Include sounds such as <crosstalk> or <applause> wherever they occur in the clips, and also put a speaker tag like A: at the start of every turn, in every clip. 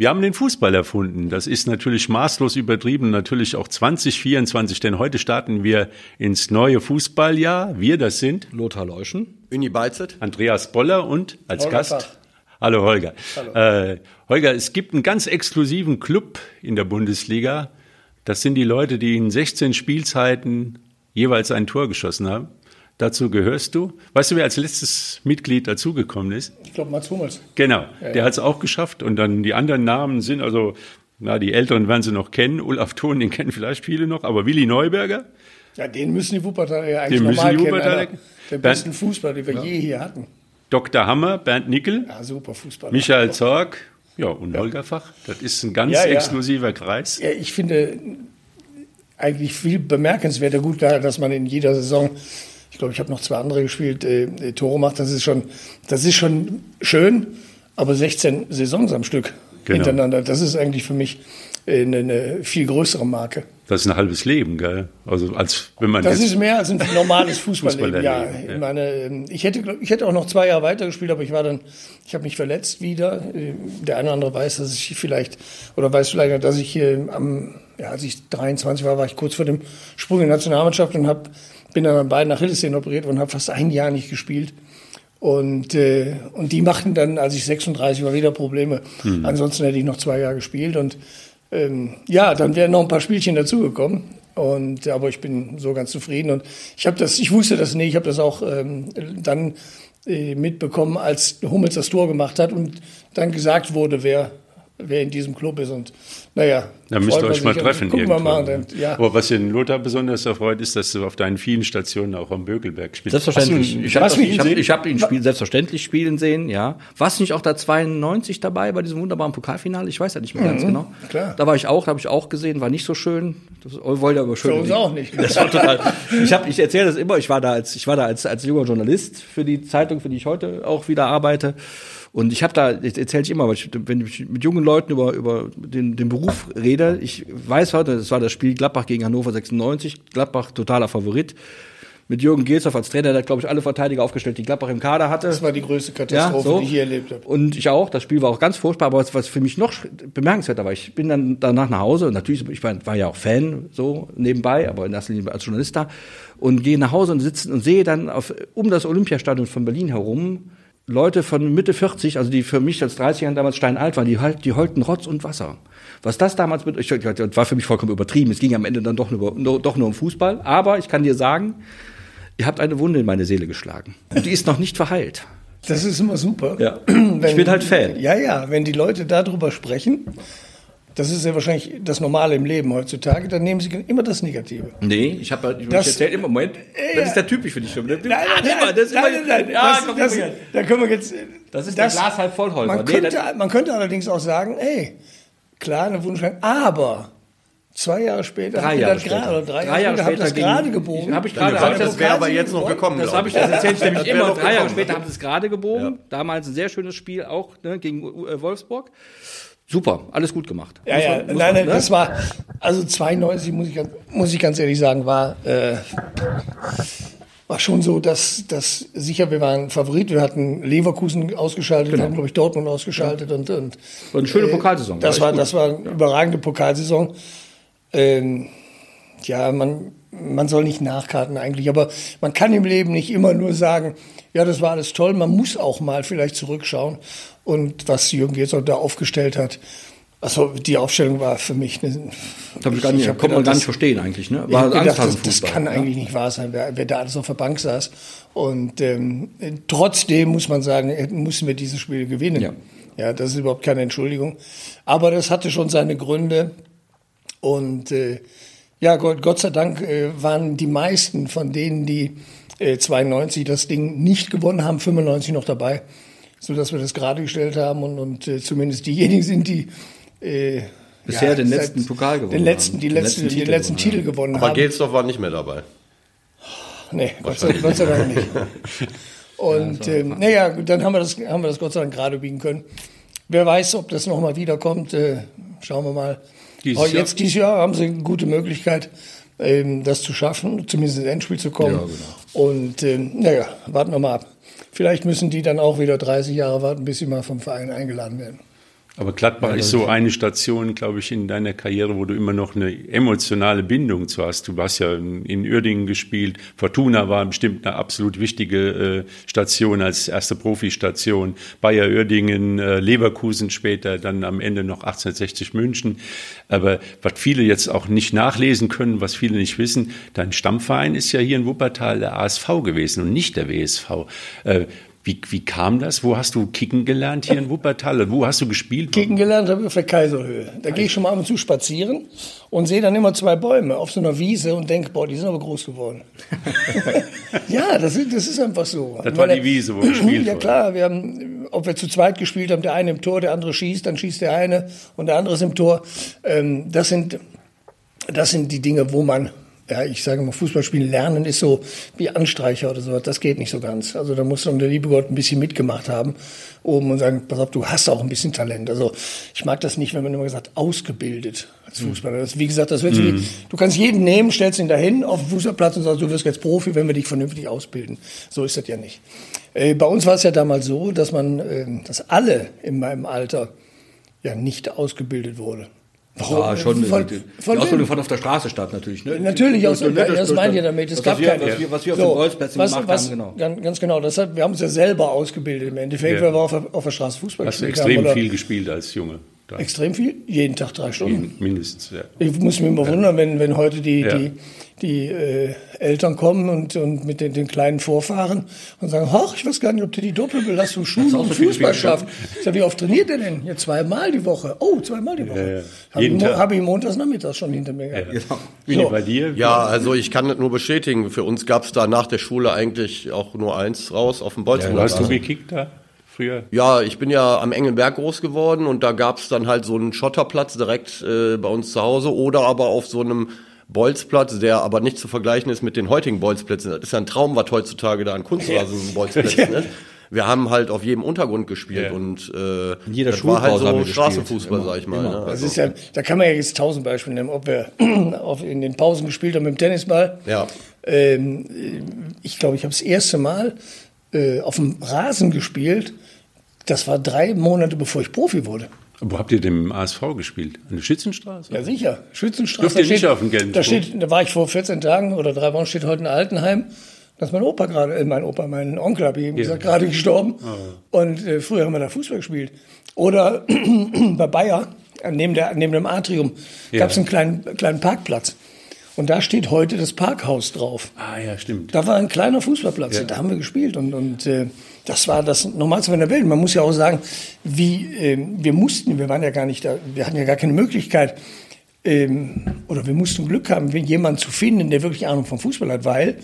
A: Wir haben den Fußball erfunden. Das ist natürlich maßlos übertrieben, natürlich auch 2024, denn heute starten wir ins neue Fußballjahr. Wir, das sind
B: Lothar Leuschen,
C: Uni Beizet,
A: Andreas Boller und als
D: Holger
A: Gast
D: Fach.
A: Hallo Holger.
D: Hallo.
A: Äh, Holger, es gibt einen ganz exklusiven Club in der Bundesliga. Das sind die Leute, die in 16 Spielzeiten jeweils ein Tor geschossen haben. Dazu gehörst du. Weißt du, wer als letztes Mitglied dazugekommen ist?
D: Ich glaube, Mats Hummels.
A: Genau, der hat es auch geschafft. Und dann die anderen Namen sind also, na, die Älteren werden sie noch kennen. Olaf Thon, den kennen vielleicht viele noch, aber Willi Neuberger.
D: Ja, den müssen die Wuppertaler ja eigentlich
A: Den müssen
D: normal
A: die
D: kennen.
A: Wuppertaler kennen.
D: Der besten Fußballer, die wir je hier hatten.
A: Dr. Hammer, Bernd Nickel,
D: Ja, super Fußballer.
A: Michael Zorg, ja, und Holger Fach. Das ist ein ganz
D: Ja, ja.
A: exklusiver Kreis.
D: Ja, ich finde eigentlich viel bemerkenswerter gut, da, dass man in jeder Saison, ich glaube, ich habe noch zwei andere gespielt, äh, äh, Tore macht. Das ist schon, das ist schon schön, aber 16 Saisons am Stück
A: Genau.
D: hintereinander, das ist eigentlich für mich äh, eine, viel größere Marke.
A: Das ist ein halbes Leben, gell? Also als wenn man
D: Das ist mehr als ein normales <laughs> Fußballleben. ja,
A: ja.
D: ich meine, ähm, ich hätte, ich hätte auch noch zwei Jahre weitergespielt, aber ich war dann, ich habe mich verletzt wieder. Äh, Der eine oder andere weiß, dass ich vielleicht oder weiß vielleicht, dass ich am, ja, als ich 23 war, war ich kurz vor dem Sprung in die Nationalmannschaft und hab, bin dann an beiden Achillessehnen operiert und habe fast ein Jahr nicht gespielt. Und, äh, und die machten dann, als ich 36 war, wieder Probleme.
A: Hm.
D: Ansonsten hätte ich noch zwei Jahre gespielt. Und ähm, ja, dann wären noch ein paar Spielchen dazugekommen. Und aber ich bin so ganz zufrieden. Und ich habe das, ich wusste das nicht, ich habe das auch ähm, dann äh, mitbekommen, als Hummels das Tor gemacht hat und dann gesagt wurde, wer, wer in diesem Club ist. Und naja,
A: Da müsst ihr euch mal treffen.
D: Gucken wir
A: irgendwann.
D: mal. Dann, ja.
A: Aber was den Lothar besonders erfreut, ist, dass du auf deinen vielen Stationen auch am Bökelberg spielst.
B: Selbstverständlich.
A: Du-
B: ich habe
D: ihn
B: hab, hab ihn spielen, selbstverständlich spielen sehen, ja. Warst du nicht auch da 92 dabei bei diesem wunderbaren Pokalfinale? Ich weiß ja nicht mehr ganz genau.
D: Mhm, klar.
B: Da war ich auch, da habe ich auch gesehen, war nicht so schön. Das wollte aber schön.
D: Für uns auch nicht.
B: Das war total. Ich ich erzähle das immer. Ich war da als, ich war da als als junger Journalist für die Zeitung, für die ich heute auch wieder arbeite. Und ich habe da, das erzähle ich immer, weil ich, wenn ich mit jungen Leuten über, über den, den Beruf rede, ich weiß heute, das war das Spiel Gladbach gegen Hannover 96, Gladbach totaler Favorit. Mit Jürgen Gelshoff als Trainer, der hat, glaube ich, alle Verteidiger aufgestellt, die Gladbach im Kader hatte.
D: Das war die größte Katastrophe, die ich je erlebt habe.
B: Und ich auch. Das Spiel war auch ganz furchtbar. Aber was, was für mich noch bemerkenswerter war, ich bin dann danach nach Hause. Und natürlich, ich war, war ja auch Fan so nebenbei, aber in erster Linie als Journalist da. Und gehe nach Hause und sitze und sehe dann auf, um das Olympiastadion von Berlin herum Leute von Mitte 40, also die für mich als 30 Jahren damals steinalt waren, die, halt, die heulten Rotz und Wasser. Was das damals mit, ich, das war für mich vollkommen übertrieben. Es ging am Ende dann doch nur, nur, doch nur um Fußball. Aber ich kann dir sagen, ihr habt eine Wunde in meine Seele geschlagen. Und die ist noch nicht verheilt.
D: Das ist immer super.
B: Ja. <clears throat>
D: Wenn-
B: Ich bin halt Fan.
D: Ja, ja, wenn die Leute darüber sprechen, das ist ja wahrscheinlich das Normale im Leben heutzutage, dann nehmen sie immer das Negative.
B: Nee, ich habe ich
D: Das-
B: erzählt immer, Moment, das ist der typisch für dich. Nein,
D: Nein, nein, nein,
B: das ist
D: nein,
B: immer,
D: nein, nein,
B: ja,
D: das,
B: komm,
D: das, da können wir jetzt.
B: Das ist der Glas halb voll, Holger.
D: Man,
B: Nee,
D: könnte,
B: das-
D: man könnte allerdings auch sagen, ey, klar, eine Wunschschrank, aber zwei Jahre später,
B: Drei Jahre
D: das
B: später.
D: gerade, oder drei,
B: Drei
D: Jahre
B: Jahre
D: später, das
B: später
D: gerade gebogen.
B: ich- hab ich gerade- ich-
C: das wäre aber jetzt noch gekommen.
B: Das habe ich, das erzähle <laughs> ich nämlich
C: Das
B: immer.
C: noch
B: Drei Jahre später haben sie es gerade gebogen. Damals ein sehr schönes Spiel auch ne, gegen äh, Wolfsburg. Super, alles gut gemacht.
D: Ja,
B: Muss
D: ja,
B: man-
D: nein,
B: man,
D: nein,
B: ne?
D: das war, also 92, muss ich, ganz- muss ich ganz ehrlich sagen, war, äh, war schon so, dass, dass sicher, wir waren Favorit, wir hatten Leverkusen ausgeschaltet, wir haben, glaube ich, Dortmund ausgeschaltet und, und
B: War eine schöne Pokalsaison.
D: Äh, das
B: war
D: das war eine überragende Pokalsaison. Ähm, ja, man, man soll nicht nachkarten eigentlich, aber man kann im Leben nicht immer nur sagen, ja, das war alles toll. Man muss auch mal vielleicht zurückschauen. Und was Jürgen Gersdorf da aufgestellt hat, also die Aufstellung war für mich eine,
B: Das ich gar nicht,
D: hab
B: konnte man gar nicht verstehen eigentlich. Ne?
D: ich hab gedacht, das, das kann
B: ja.
D: eigentlich nicht wahr sein, wer, wer da alles auf der Bank saß. Und ähm, trotzdem muss man sagen, äh, mussten wir dieses Spiel gewinnen.
B: Ja.
D: ja, das ist überhaupt keine Entschuldigung. Aber das hatte schon seine Gründe. Und äh, ja, Gott, Gott sei Dank äh, waren die meisten von denen, die äh, 92 das Ding nicht gewonnen haben, 95 noch dabei, so dass wir das gerade gestellt haben und, und äh, zumindest diejenigen sind, die äh,
B: Bisher den
D: seit-
B: letzten Pokal gewonnen
D: den letzten,
B: haben.
D: die
B: Den
D: letzten,
B: letzten
D: den
B: Titel
D: letzten
B: gewonnen
D: Titel gewonnen
C: Aber
D: haben.
C: Gelsdorf war nicht mehr dabei.
D: Nee, Gott sei, Gott sei Dank nicht. Und ähm, naja, gut, dann haben wir, das, haben wir das Gott sei Dank gerade biegen können. Wer weiß, ob das nochmal wiederkommt. Äh, schauen wir mal.
A: Dieses
D: Aber
A: Jahr?
D: jetzt dieses Jahr haben sie eine gute Möglichkeit, ähm, das zu schaffen, zumindest ins Endspiel zu kommen.
B: Ja, genau.
D: Und ähm, naja, warten wir mal ab. Vielleicht müssen die dann auch wieder 30 Jahre warten, bis sie mal vom Verein eingeladen werden.
A: Aber Gladbach ja, ist so eine Station, glaube ich, in deiner Karriere, wo du immer noch eine emotionale Bindung zu hast. Du hast ja in Uerdingen gespielt. Fortuna war bestimmt eine absolut wichtige äh, Station als erste Profistation. Bayer Uerdingen, äh, Leverkusen später, dann am Ende noch 1860 München. Aber was viele jetzt auch nicht nachlesen können, was viele nicht wissen, dein Stammverein ist ja hier in Wuppertal der ASV gewesen und nicht der WSV. Wie, wie kam das? Wo hast du Kicken gelernt hier in Wuppertal? Wo hast du gespielt?
D: Kicken gelernt habe ich auf der Kaiserhöhe. Da gehe ich schon mal ab und zu spazieren und sehe dann immer zwei Bäume auf so einer Wiese und denke, boah, die sind aber groß geworden. <laughs> ja, das, das ist einfach so.
A: Das war die Wiese, wo gespielt
D: Ja klar, wir haben, ob wir zu zweit gespielt haben, der eine im Tor, der andere schießt, dann schießt der eine und der andere ist im Tor. Ähm, das sind, das sind die Dinge, wo man ja, ich sage mal, Fußballspielen lernen ist so wie Anstreicher oder sowas. Das geht nicht so ganz. Also da muss dann der liebe Gott ein bisschen mitgemacht haben oben und sagen, pass auf, du hast auch ein bisschen Talent. Also ich mag das nicht, wenn man immer gesagt, ausgebildet als mhm. Fußballer. Das, wie gesagt, das wird mm. wie, du kannst jeden nehmen, stellst ihn dahin auf den Fußballplatz und sagst, du wirst jetzt Profi, wenn wir dich vernünftig ausbilden. So ist das ja nicht. Äh, bei uns war es ja damals so, dass man, äh, dass alle in meinem Alter ja nicht ausgebildet wurde.
B: Ja, schon. Von, die, von die Ausbildung fand auf der Straße statt, natürlich. Ne?
D: Natürlich, aus, das, das, das meint ihr damit. Es gab
B: wir, keine. Was wir, was wir auf so, den Bolzplätzen was, gemacht
D: was,
B: haben, genau.
D: Ganz, ganz genau. Das hat, wir haben uns ja selber ausgebildet im Endeffekt, ja. weil wir auf, auf der Straße Fußball
A: Hast gespielt haben. Hast du extrem viel gespielt als Junge?
D: Da. Extrem viel? Jeden Tag drei Stunden.
A: Mindestens, ja.
D: Ich muss mich immer wundern, wenn, wenn heute die, ja. die, die äh, Eltern kommen und, und mit den, den kleinen Vorfahren und sagen, ach, ich weiß gar nicht, ob der die Doppelbelastung Schule und Fußball schafft. Ich sage, wie oft trainiert er denn? Ja, zweimal die Woche. Oh, zweimal die Woche. Ja, ja. Habe ich, hab ich montags nachmittags schon hinter mir gehabt. Ja,
A: genau. Wie so. bei dir?
C: Ja, also ich kann das nur bestätigen. Für uns gab es da nach der Schule eigentlich auch nur eins raus auf dem Bolzplatz.
A: Ja, hast du gekickt da? Früher?
C: Ja, ich bin ja am Engelberg groß geworden und da gab es dann halt so einen Schotterplatz direkt äh, bei uns zu Hause oder aber auf so einem Bolzplatz, der aber nicht zu vergleichen ist mit den heutigen Bolzplätzen. Das ist ja ein Traum, was heutzutage da an Kunstrasen-Bolzplätzen <laughs> ist. Wir haben halt auf jedem Untergrund gespielt ja. und äh,
B: in jeder das war halt
C: so Straßenfußball, sag ich mal. Ne?
D: Das also. ist ja, da kann man ja jetzt tausend Beispiele nehmen, ob wir <clears throat> auf, in den Pausen gespielt haben mit dem Tennisball.
C: Ja.
D: Ähm, ich glaube, ich habe das erste Mal äh, auf dem Rasen gespielt, das war drei Monate, bevor ich Profi wurde.
A: Wo habt ihr denn im ASV gespielt? An der Schützenstraße?
D: Ja, sicher. Schützenstraße.
A: Dürft ihr nicht steht, auf dem gelben
D: da, steht, da war ich vor 14 Tagen oder drei Wochen, steht heute in Altenheim. Da ist mein Opa gerade, äh, mein Opa, mein Onkel, habe ich eben ja. gesagt, gerade gestorben. Oh. Und äh, früher haben wir da Fußball gespielt. Oder <clears throat> bei Bayer, neben, der, neben dem Atrium, ja. gab es einen kleinen, kleinen Parkplatz. Und da steht heute das Parkhaus drauf.
A: Ah ja, stimmt.
D: Da war ein kleiner Fußballplatz, ja. da haben wir gespielt. Und, und äh, das war das Normalste in der Welt. Man muss ja auch sagen, wie äh, wir mussten, wir waren ja gar nicht da, wir hatten ja gar keine Möglichkeit, ähm, oder wir mussten Glück haben, jemanden zu finden, der wirklich Ahnung vom Fußball hat, weil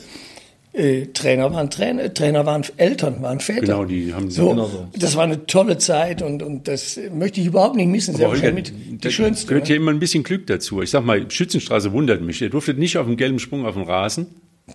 D: äh, Trainer waren Trainer, Trainer waren Eltern, waren Väter.
A: Genau, die haben
D: so, genau so. Das war eine tolle Zeit und, und das möchte ich überhaupt nicht missen.
A: Aber Holger, mit die schönste. gehört ne? ja immer ein bisschen Glück dazu. Ich sag mal, Schützenstraße wundert mich. Ihr durftet nicht auf dem gelben Sprung auf dem Rasen.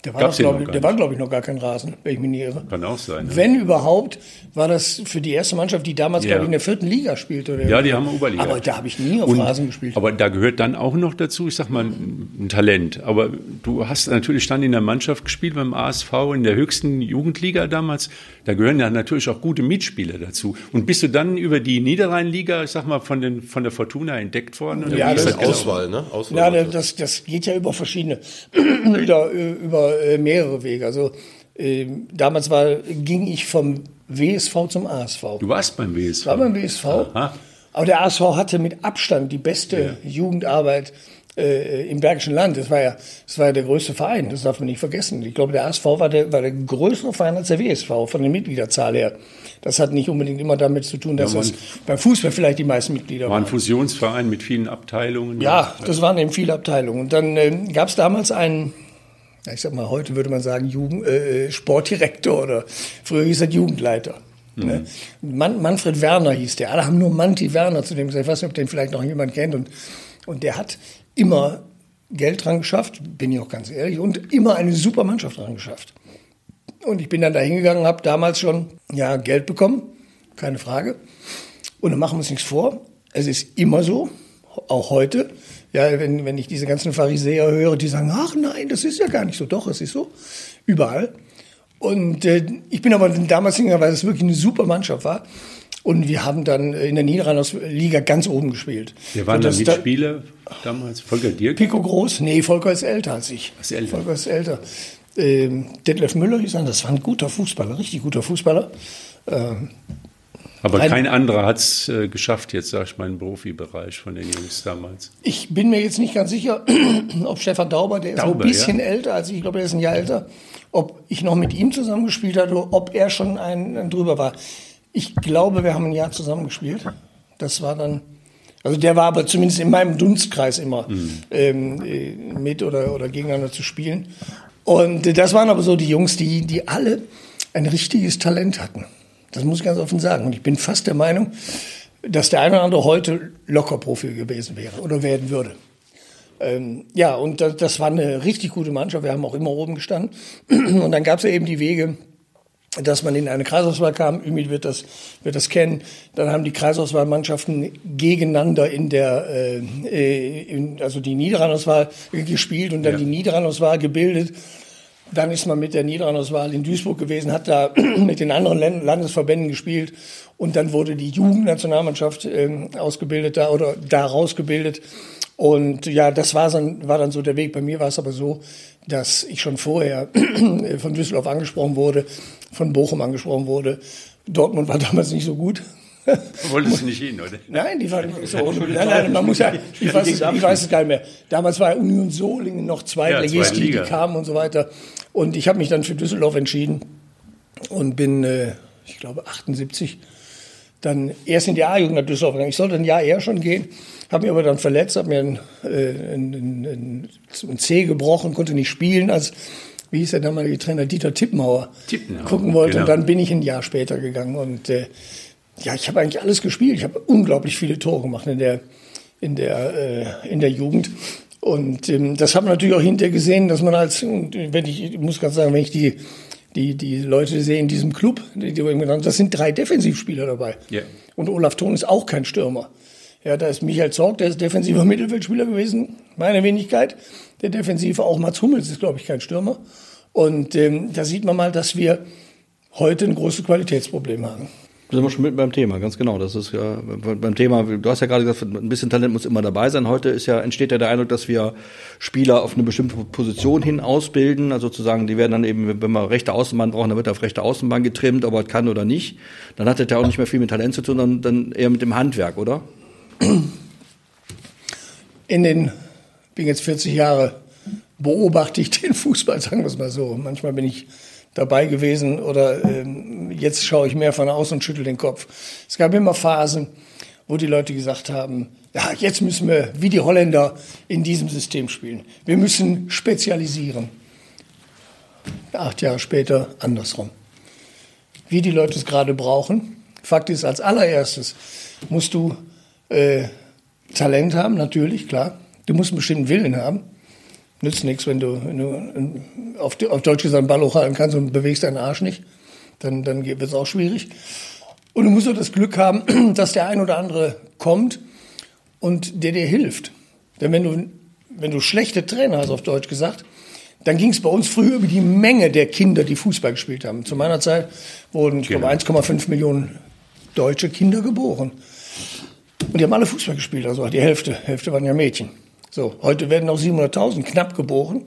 D: Der war, glaube ich, war, glaub ich, noch gar kein Rasen, wenn ich mich nicht irre.
A: Kann auch sein.
D: Ja. Wenn überhaupt, war das für die erste Mannschaft, die damals, ja. glaube ich, in der vierten Liga spielte. Oder
A: ja, die haben Oberliga.
D: Aber da habe ich nie auf Und, Rasen gespielt.
A: Aber da gehört dann auch noch dazu, ich sag mal, ein Talent. Aber du hast natürlich dann in der Mannschaft gespielt beim ASV in der höchsten Jugendliga damals. Da gehören ja natürlich auch gute Mitspieler dazu. Und bist du dann über die Niederrheinliga, ich sag mal, von, den, von der Fortuna entdeckt worden?
C: Ja, das ist Auswahl, ne?
D: Auswahl ja, das, das geht ja über verschiedene, <clears throat> über, über äh, mehrere Wege. Also äh, damals war, ging ich vom WSV zum ASV.
A: Du warst beim WSV? Ich
D: war beim WSV. Aha. Aber der ASV hatte mit Abstand die beste ja. Jugendarbeit äh, im Bergischen Land. Das war ja, das war ja der größte Verein. Das darf man nicht vergessen. Ich glaube, der ASV war der, war der größere Verein als der WSV von der Mitgliederzahl her. Das hat nicht unbedingt immer damit zu tun, dass ja, das beim Fußball vielleicht die meisten Mitglieder
A: waren. War ein Fusionsverein mit vielen Abteilungen.
D: Ja, das waren eben viele Abteilungen. Und dann äh, gab es damals einen ich sag mal, heute würde man sagen Jugend, äh, Sportdirektor oder früher hieß er Jugendleiter. Mhm. Ne? Man, Manfred Werner hieß der. Alle haben nur Manti Werner zu dem gesagt. Ich weiß nicht, ob den vielleicht noch jemand kennt. Und, und der hat immer Geld dran geschafft, bin ich auch ganz ehrlich, und immer eine super Mannschaft dran geschafft. Und ich bin dann da hingegangen, habe damals schon ja, Geld bekommen, keine Frage. Und dann machen wir uns nichts vor. Es ist immer so, auch heute. Ja, wenn, wenn ich diese ganzen Pharisäer höre, die sagen, ach nein, das ist ja gar nicht so. Doch, es ist so. Überall. Und äh, ich bin aber damals hingegangen, weil es wirklich eine super Mannschaft war. Und wir haben dann in der Niederrhein-Liga ganz oben gespielt.
A: Wir waren da Mitspieler damals. Volker Dirk.
D: Pico Groß? Nee, Volker ist älter als ich.
A: Ist älter.
D: Volker ist älter. Ähm, Detlef Müller, ich sage, das war ein guter Fußballer, richtig guter Fußballer. Ähm,
A: Aber
D: Ein-
A: kein anderer hat es äh, geschafft, jetzt sag ich mal, im Profibereich von den Jungs damals.
D: ich bin mir jetzt nicht ganz sicher, <clears throat> ob Stefan Dauber, der ist
A: Dauber,
D: ein bisschen
A: ja.
D: älter als ich, glaube, er ist ein Jahr älter, ob ich noch mit ihm zusammengespielt habe oder ob er schon ein, ein drüber war. Ich glaube, wir haben ein Jahr zusammengespielt. Das war dann, also der war aber zumindest in meinem Dunstkreis immer ähm, äh, mit oder, oder gegeneinander zu spielen. Und äh, das waren aber so die Jungs, die, die alle ein richtiges Talent hatten. Das muss ich ganz offen sagen. Und ich bin fast der Meinung, dass der eine oder andere heute locker Profi gewesen wäre oder werden würde. Ähm, ja, und das, das war eine richtig gute Mannschaft. Wir haben auch immer oben gestanden. <clears throat> Und dann gab es ja eben die Wege, dass man in eine Kreisauswahl kam. Ümit wird das, wird das kennen. Dann haben die Kreisauswahlmannschaften gegeneinander in der, äh, äh, in, also die Niederrheinauswahl gespielt und dann
A: Ja.
D: die Niederrheinauswahl gebildet. Dann ist man mit der Niederrheinauswahl in Duisburg gewesen, hat da <clears throat> mit den anderen Landesverbänden gespielt und dann wurde die Jugendnationalmannschaft ähm, ausgebildet da oder da rausgebildet. Und ja, das war dann, war dann so der Weg. Bei mir war es aber so, dass ich schon vorher <clears throat> von Düsseldorf angesprochen wurde, von Bochum angesprochen wurde. Dortmund war damals nicht so gut. <laughs>
A: Wolltest du nicht hin, oder?
D: Nein, die waren so. Nein, nein, man muss ja, <laughs> ich weiß, es, ich weiß es gar nicht mehr. Damals war Union Solingen noch Zweitligist,
A: Ja,
D: die, kamen und so weiter. Und ich habe mich dann für Düsseldorf entschieden und bin, äh, ich glaube, 78 dann erst in die A-Jugend nach Düsseldorf gegangen. Ich sollte ein Jahr eher schon gehen, habe mich aber dann verletzt, habe mir ein, äh, ein, ein, C gebrochen, konnte nicht spielen, als wie hieß der damalige Trainer Dieter Tippenhauer,
A: Tippenhauer,
D: gucken wollte.
A: genau.
D: Und dann bin ich ein Jahr später gegangen und äh, ja, ich habe eigentlich alles gespielt. Ich habe unglaublich viele Tore gemacht in der in der äh, in der Jugend. Und ähm, das haben wir natürlich auch hinterher gesehen, dass man als, und wenn ich, ich muss ganz sagen, wenn ich die, die, die Leute sehe in diesem Club, die, die haben, das sind drei Defensivspieler dabei.
A: Ja.
D: Und Olaf Thon ist auch kein Stürmer. Ja, da ist Michael Zorg, der ist defensiver Mittelfeldspieler gewesen, meine Wenigkeit. Der Defensive, auch Mats Hummels ist, glaube ich, kein Stürmer. Und ähm, da sieht man mal, dass wir heute ein großes Qualitätsproblem haben.
B: Sind wir schon mitten beim Thema, ganz genau. Das ist ja beim Thema, du hast ja gerade gesagt, ein bisschen Talent muss immer dabei sein. Heute ist ja, entsteht ja der Eindruck, dass wir Spieler auf eine bestimmte Position hin ausbilden. Also sozusagen, die werden dann eben, wenn wir rechte Außenbahn brauchen, dann wird er auf rechte Außenbahn getrimmt, ob er kann oder nicht. Dann hat das ja auch nicht mehr viel mit Talent zu tun, sondern dann eher mit dem Handwerk, oder?
D: in den, bin jetzt 40 Jahre, beobachte ich den Fußball, <laughs> sagen wir es mal so. Manchmal bin ich dabei gewesen oder ähm, jetzt schaue ich mehr von außen und schüttel den Kopf. Es gab immer Phasen, wo die Leute gesagt haben, ja, jetzt müssen wir wie die Holländer in diesem System spielen. Wir müssen spezialisieren. Acht Jahre später andersrum. Wie die Leute es gerade brauchen. Fakt ist, als allererstes musst du äh, Talent haben, natürlich, klar. Du musst einen bestimmten Willen haben. Nützt nichts, wenn du, wenn du auf, auf Deutsch gesagt einen Ball hochhalten kannst und bewegst deinen Arsch nicht. Dann, dann wird es auch schwierig. Und du musst auch das Glück haben, <clears throat> dass der ein oder andere kommt und der dir hilft. Denn wenn du, wenn du schlechte Trainer hast, auf Deutsch gesagt, dann ging es bei uns früher über die Menge der Kinder, die Fußball gespielt haben. Zu meiner Zeit wurden, ich
A: Genau.
D: glaube, 1,5 Millionen deutsche Kinder geboren. Und die haben alle Fußball gespielt, also die Hälfte, Hälfte waren ja Mädchen. So, heute werden noch 700.000 knapp geboren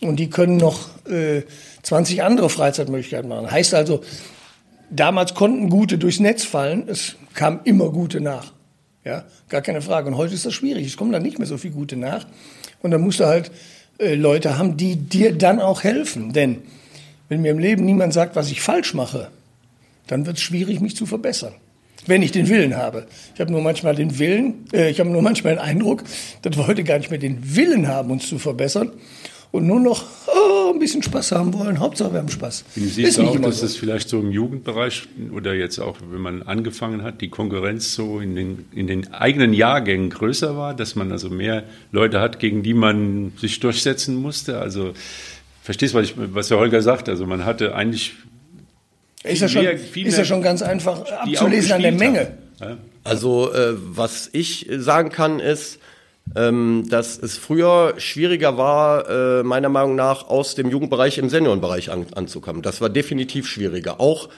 D: und die können noch äh, 20 andere Freizeitmöglichkeiten machen. Heißt also, damals konnten Gute durchs Netz fallen, es kam immer Gute nach. Ja, gar keine Frage. Und heute ist das schwierig. Es kommen dann nicht mehr so viele Gute nach. Und dann musst du halt äh, Leute haben, die dir dann auch helfen. Denn wenn mir im Leben niemand sagt, was ich falsch mache, dann wird es schwierig, mich zu verbessern. Wenn ich den Willen habe. Ich habe nur manchmal den Willen, äh, ich habe nur manchmal den Eindruck, dass wir heute gar nicht mehr den Willen haben, uns zu verbessern und nur noch oh, ein bisschen Spaß haben wollen. Hauptsache wir haben Spaß.
A: Du siehst auch, dass
D: so.
A: es vielleicht so im Jugendbereich oder jetzt auch, wenn man angefangen hat, die Konkurrenz so in den, in den eigenen Jahrgängen größer war, dass man also mehr Leute hat, gegen die man sich durchsetzen musste. Also verstehst du, was, was der Holger sagt? Also man hatte eigentlich
D: Ist ja schon, ist ja schon ganz einfach abzulesen an der Menge.
A: haben.
C: Also äh, was ich sagen kann ist, ähm, dass es früher schwieriger war, äh, meiner Meinung nach, aus dem Jugendbereich im Seniorenbereich an, anzukommen. Das war definitiv schwieriger. Auch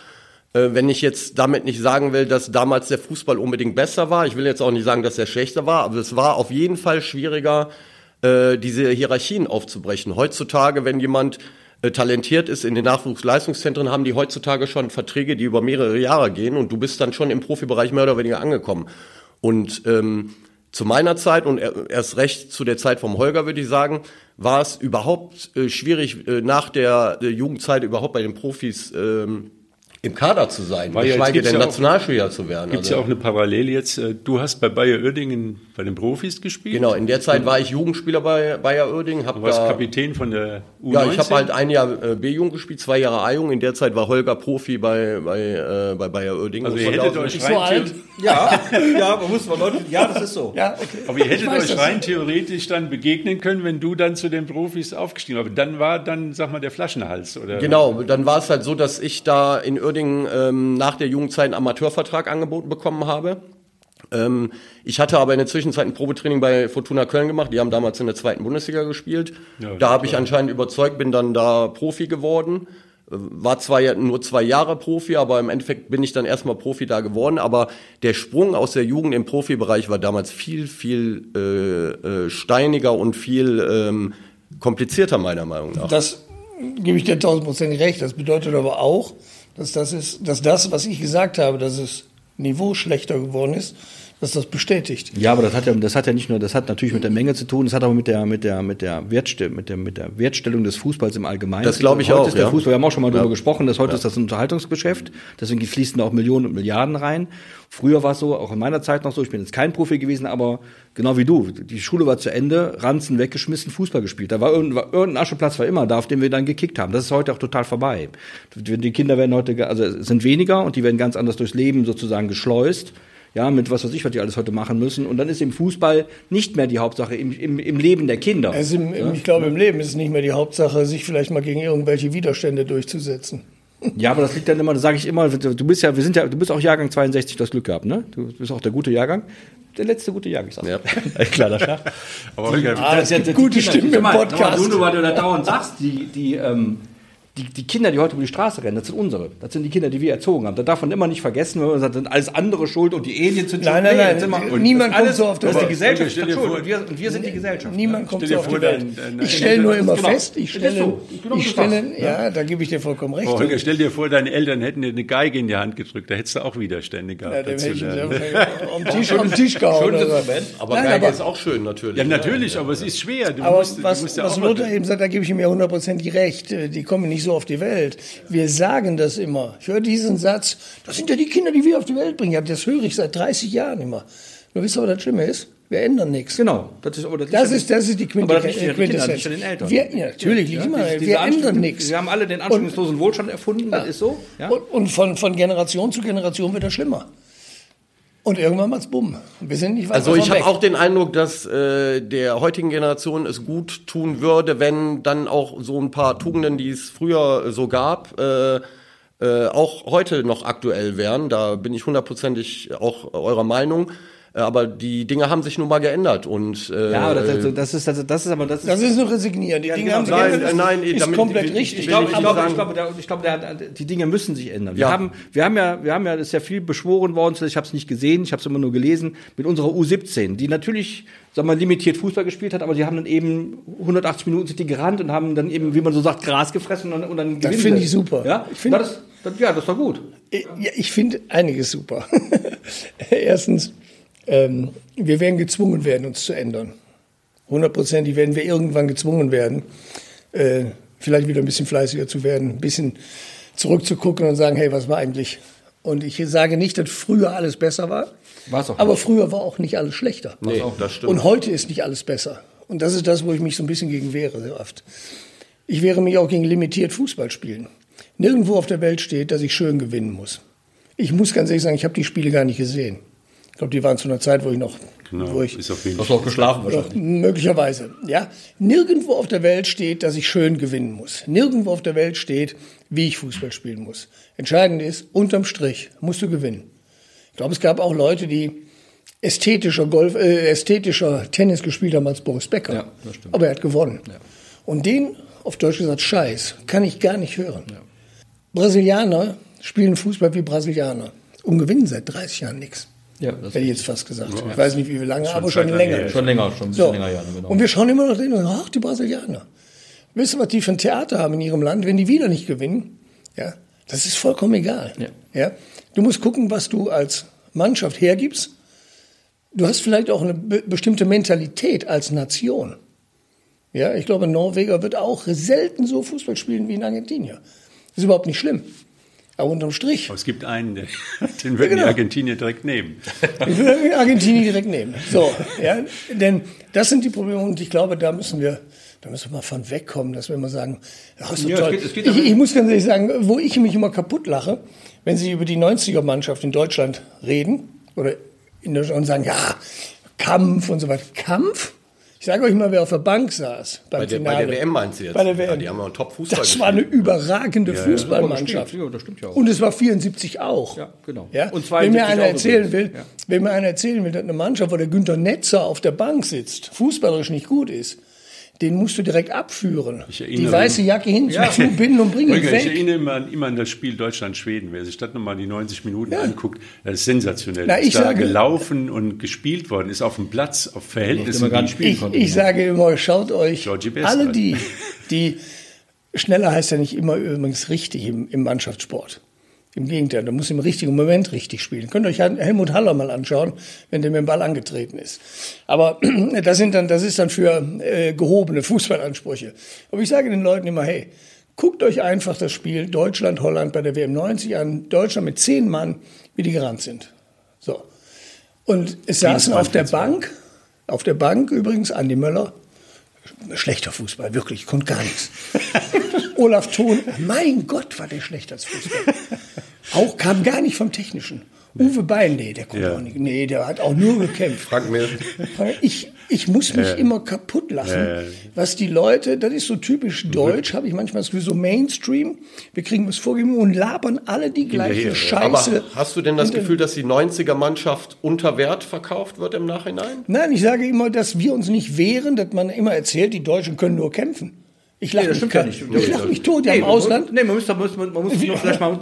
C: Äh, wenn ich jetzt damit nicht sagen will, dass damals der Fußball unbedingt besser war. Ich will jetzt auch nicht sagen, dass er schlechter war, aber es war auf jeden Fall schwieriger, äh, diese Hierarchien aufzubrechen. Heutzutage, wenn jemand äh, talentiert ist in den Nachwuchsleistungszentren, haben die heutzutage schon Verträge, die über mehrere Jahre gehen und du bist dann schon im Profibereich mehr oder weniger angekommen. Und ähm, zu meiner Zeit und erst recht zu der Zeit vom Holger, würde ich sagen, war es überhaupt äh, schwierig, äh, nach der, der Jugendzeit überhaupt bei den Profis ähm, im Kader zu sein,
A: Weil ja,
C: geschweige
A: jetzt
C: denn
A: ja auch-
C: Nationalspieler zu werden.
A: Gibt es
C: Also-
A: ja auch eine Parallele jetzt. äh, Du hast bei Bayer Oerdingen bei den Profis gespielt.
C: Genau, in der Zeit war ich Jugendspieler bei Bayer Oerding, hab
A: Du warst
C: da,
A: Kapitän von der U19.
C: ja, ich habe halt ein Jahr äh, B-Jugend gespielt, zwei Jahre A-Jugend. In der Zeit war Holger Profi bei bei äh, bei Bayer Oerding.
A: Also ihr hättet euch rein,
D: so alt.
B: Ja, <laughs> ja, man muss mal Leute, ja, das ist so.
D: Ja, okay.
A: aber ihr hättet euch
D: das.
A: rein theoretisch dann begegnen können, wenn du dann zu den Profis aufgestiegen warst. Aber dann war dann, sag mal, der Flaschenhals. Oder?
C: Genau, dann war es halt so, dass ich da in Uerdingen ähm, nach der Jugendzeit einen Amateurvertrag angeboten bekommen habe. Ähm, ich hatte aber in der Zwischenzeit ein Probetraining bei Fortuna Köln gemacht. Die haben damals in der zweiten Bundesliga gespielt.
A: Ja,
C: da habe ich anscheinend überzeugt, bin dann da Profi geworden. Äh, War zwar nur zwei Jahre Profi, aber im Endeffekt bin ich dann erstmal Profi da geworden. Aber der Sprung aus der Jugend im Profibereich war damals viel, viel äh, äh, steiniger und viel ähm, komplizierter meiner Meinung nach.
D: Das gebe ich dir tausendprozentig recht. Das bedeutet aber auch, dass das ist, dass das, was ich gesagt habe, dass es Niveau schlechter geworden ist, dass das bestätigt.
B: Ja, aber das hat ja, das hat ja nicht nur, das hat natürlich mit der Menge zu tun, das hat auch mit der, mit der, mit der Wertstellung, mit der, mit der Wertstellung des Fußballs im Allgemeinen.
C: Das glaube ich
B: heute
C: auch,
B: Ist der
C: ja.
B: Fußball, wir haben auch schon mal
C: Ja.
B: darüber gesprochen, dass heute ist das ein Unterhaltungsgeschäft, deswegen fließen da auch Millionen und Milliarden rein. Früher war es so, auch in meiner Zeit noch so, ich bin jetzt kein Profi gewesen, aber genau wie du, die Schule war zu Ende, Ranzen weggeschmissen, Fußball gespielt. Da war irgendein, irgendein Ascheplatz war immer da, auf dem wir dann gekickt haben. Das ist heute auch total vorbei. Die Kinder werden heute, also sind weniger und die werden ganz anders durchs Leben sozusagen geschleust ja, mit was weiß ich, was die alles heute machen müssen. Und dann ist im Fußball nicht mehr die Hauptsache im, im, im Leben der Kinder.
D: Es ist im, im, ich glaube, im Leben ist es nicht mehr die Hauptsache, sich vielleicht mal gegen irgendwelche Widerstände durchzusetzen.
B: Ja, aber das liegt dann immer, das sage ich immer, du bist ja, wir sind ja, du bist auch Jahrgang 62, du hast Glück gehabt, ne? Du bist auch der gute Jahrgang. Der letzte gute Jahrgang, ich sag's.
C: Ja. <laughs>
B: Kleiner Schach.
A: Aber Holger,
B: das ist ja
D: Gute Stimmen im Podcast.
B: Du, nur weil du da dauernd sagst, die, die, ähm, die, die Kinder, die heute über die Straße rennen, das sind unsere. Das sind die Kinder, die wir erzogen haben. Da darf man immer nicht vergessen, wenn man sagt, das sind alles andere schuld und die Aliens sind
D: Nein,
B: schuld.
D: nein, nein.
B: immer- und
D: Niemand kommt
B: alles,
D: so auf die
B: Das ist die. Gesellschaft schuld und wir, und wir sind die Gesellschaft.
D: Niemand kommt so auf
A: vor,
D: die Welt.
A: dein- dein-
D: ich stelle nur immer
B: Genau.
D: fest, ich stelle,
B: so.
D: Ich stelle,
B: passt.
D: ja, da gebe ich dir vollkommen recht.
A: Oh, Holger, stell dir vor, deine Eltern hätten dir eine Geige in die Hand gedrückt, da hättest du auch Widerstände gehabt.
D: ja,
A: dazu
D: am Tisch, am Tisch gehauen.
C: Aber
D: Nein,
C: Geige
D: aber-
C: ist auch schön natürlich.
A: Ja, natürlich, aber es ist schwer. Du
D: Aber was, Lothar eben sagt, da gebe ich ihm ja hundertprozentig recht. Die kommen nicht so auf die Welt. Wir sagen das immer. Ich höre diesen Satz, das sind ja die Kinder, die wir auf die Welt bringen. Ja, das höre ich seit 30 Jahren immer. Du wisst aber, das Schlimme ist, wir ändern nichts.
B: Genau. Das ist, aber das
D: Das ist, das ist die
B: Aber das
D: Quintessenz.
B: liegt ja nicht an den Eltern.
D: Wir, ja, natürlich,
B: Ja,
D: immer.
B: diese- diese
D: wir ändern nichts.
B: Wir haben alle den anspruchslosen Wohlstand erfunden, das ist so. Ja?
D: Und, und von, von Generation zu Generation wird das schlimmer. Und irgendwann macht's bumm. Wir sind nicht weit
C: Also ich habe auch den Eindruck, dass äh, der heutigen Generation es gut tun würde, wenn dann auch so ein paar Tugenden, die es früher so gab, äh, äh, auch heute noch aktuell wären. Da bin ich hundertprozentig auch eurer Meinung. Äh, Aber die Dinge haben sich nun mal geändert und äh,
B: Ja, aber das, das, ist, das, das ist aber das ist,
D: Das ist nur resignieren. Die Dinge
B: genau.
D: haben sich
C: Nein,
D: geändert.
C: nein,
D: ist
C: damit-
D: komplett
C: ich-
D: richtig.
B: Ich glaube, ich glaube, ich glaube, ich glaube der, die Dinge müssen sich ändern. Wir
C: Ja.
B: haben, wir haben ja, wir haben ja, das ist ja viel beschworen worden. Ich habe es nicht gesehen, ich habe es immer nur gelesen mit unserer U17, die natürlich, sag mal, limitiert Fußball gespielt hat, aber die haben dann eben 180 Minuten sind die gerannt und haben dann eben, wie man so sagt, Gras gefressen und dann, und dann
D: Das
B: gewinnen
D: finde
B: sie.
D: ich super.
B: Ja,
D: Ich finde-
B: das, das, ja, das war gut.
D: Ja, ich finde einiges super. <laughs> Erstens, ähm, wir werden gezwungen werden, uns zu ändern. Hundertprozentig werden wir irgendwann gezwungen werden, äh, vielleicht wieder ein bisschen fleißiger zu werden, ein bisschen zurückzugucken und sagen, hey, was war eigentlich? Und ich sage nicht, dass früher alles besser war,
B: War's auch
D: aber
B: nicht.
D: früher war auch nicht alles schlechter.
C: nee, das stimmt.
D: Und heute ist nicht alles besser. Und das ist das, wo ich mich so ein bisschen gegen wehre, sehr oft. Ich wehre mich auch gegen limitiert Fußball spielen. Nirgendwo auf der Welt steht, dass ich schön gewinnen muss. Ich muss ganz ehrlich sagen, ich habe die Spiele gar nicht gesehen. Ich glaube, die waren zu einer Zeit, wo ich noch,
A: Genau,
D: wo ich
A: ist auf jeden
B: Hast
A: Fall.
B: du auch geschlafen
D: oder möglicherweise, ja. Nirgendwo auf der Welt steht, dass ich schön gewinnen muss. Nirgendwo auf der Welt steht, wie ich Fußball spielen muss. Entscheidend ist, unterm Strich musst du gewinnen. Ich glaube, es gab auch Leute, die ästhetischer Golf, äh, ästhetischer Tennis gespielt haben als Boris Becker.
B: Ja, das stimmt.
D: Aber er hat gewonnen. Und den, auf Deutsch gesagt, Scheiß, kann ich gar nicht hören. Brasilianer spielen Fußball wie Brasilianer und gewinnen seit 30 Jahren nichts.
B: Ja, das
D: Hätte ich jetzt fast gesagt. Ich weiß nicht, wie lange, aber schon
A: Zeit lang
D: länger.
A: her.
B: schon länger, schon ein bisschen
D: So.
B: länger, ja, genau.
D: Und wir schauen immer noch hin und sagen, ach, die Brasilianer. Wisst ihr, was die für ein Theater haben in ihrem Land, wenn die wieder nicht gewinnen? Ja, das ist vollkommen egal.
B: Ja.
D: Ja? Du musst gucken, was du als Mannschaft hergibst. Du hast vielleicht auch eine be bestimmte Mentalität als Nation. Ja, ich glaube, ein Norweger wird auch selten so Fußball spielen wie ein Argentinier. Das ist überhaupt nicht schlimm. Aber unterm Strich
A: Aber es gibt einen, <laughs> den würden
D: genau.
A: die Argentinier direkt nehmen.
D: Ich würde Argentinien direkt nehmen. So, ja, denn das sind die Probleme und ich glaube, da müssen wir, da müssen wir mal von wegkommen, dass wir immer sagen, ja, ist so
B: Ja, es
D: toll.
B: geht- es geht
D: ich, ich muss ganz ehrlich sagen, wo ich mich immer kaputt lache, wenn Sie über die 90er-Mannschaft in Deutschland reden oder in Deutschland und sagen, ja, Kampf und so weiter. Kampf? Ich sage euch mal, wer auf der Bank saß beim
C: Bei der, bei der WM meinst du jetzt?
D: Bei der WM.
C: Ja, die haben ja einen Top-Fußball
D: Das war eine überragende Fußballmannschaft.
B: Ja, das stimmt ja auch.
D: Und es war 74 auch.
B: Ja, genau.
D: Ja?
B: Und
D: wenn mir
B: 72
D: einer erzählen will,
B: Ja.
D: wenn mir einer erzählen will, dass eine Mannschaft, wo der Günter Netzer auf der Bank sitzt, fußballerisch nicht gut ist, den musst du direkt abführen.
A: Ich
D: Die weiße Jacke hin, zubinden und bringen
A: Holger, ich
D: weg.
A: erinnere immer an, immer an das Spiel Deutschland-Schweden. Wer sich das nochmal die 90 Minuten anguckt, das ist sensationell.
D: Na,
A: ist
D: ich
A: da
D: sage-
A: gelaufen und gespielt worden, ist auf dem Platz, auf Verhältnissen.
B: spielen
D: Ich,
B: konnte.
D: ich sage immer, schaut euch alle die, die schneller heißt ja nicht immer übrigens richtig im, im Mannschaftssport. Im Gegenteil, da muss im richtigen Moment richtig spielen. Könnt ihr euch Helmut Haller mal anschauen, wenn der mit dem Ball angetreten ist. Aber <clears throat> das sind dann, das ist dann für äh, gehobene Fußballansprüche. Aber ich sage den Leuten immer, hey, guckt euch einfach das Spiel Deutschland-Holland bei der WM 90 an. Deutschland mit zehn Mann, wie die gerannt sind. So. Und es saßen auf der
A: 42.
D: Bank, auf der Bank übrigens Andi Möller, schlechter Fußball, wirklich, konnte gar nichts. <laughs> Olaf Thon, mein Gott, war der schlecht als Fußball. Auch kam gar nicht vom Technischen. Uwe Bein, nee, der konnte
A: Ja.
D: auch nicht. Nee, der hat auch nur gekämpft.
C: Frank Mill.
D: Ich, ich muss mich immer kaputt lachen,
A: Ja.
D: was die Leute, das ist so typisch deutsch, habe ich manchmal das Gefühl, so Mainstream, wir kriegen was vorgegeben und labern alle die gleiche
A: Hinterher,
C: Aber
D: Scheiße.
C: hast du denn das Gefühl, dass die 90er-Mannschaft unter Wert verkauft wird im Nachhinein?
D: Nein, ich sage immer, dass wir uns nicht wehren, dass man immer erzählt, die Deutschen können nur kämpfen. Ich lache
B: Nee, das
D: mich,
B: stimmt ja
D: ka-
B: nicht.
D: ich lach mich tot, ja,
B: Nee,
D: im Ausland.
B: Nee, man muss, man muss, man muss vielleicht mal,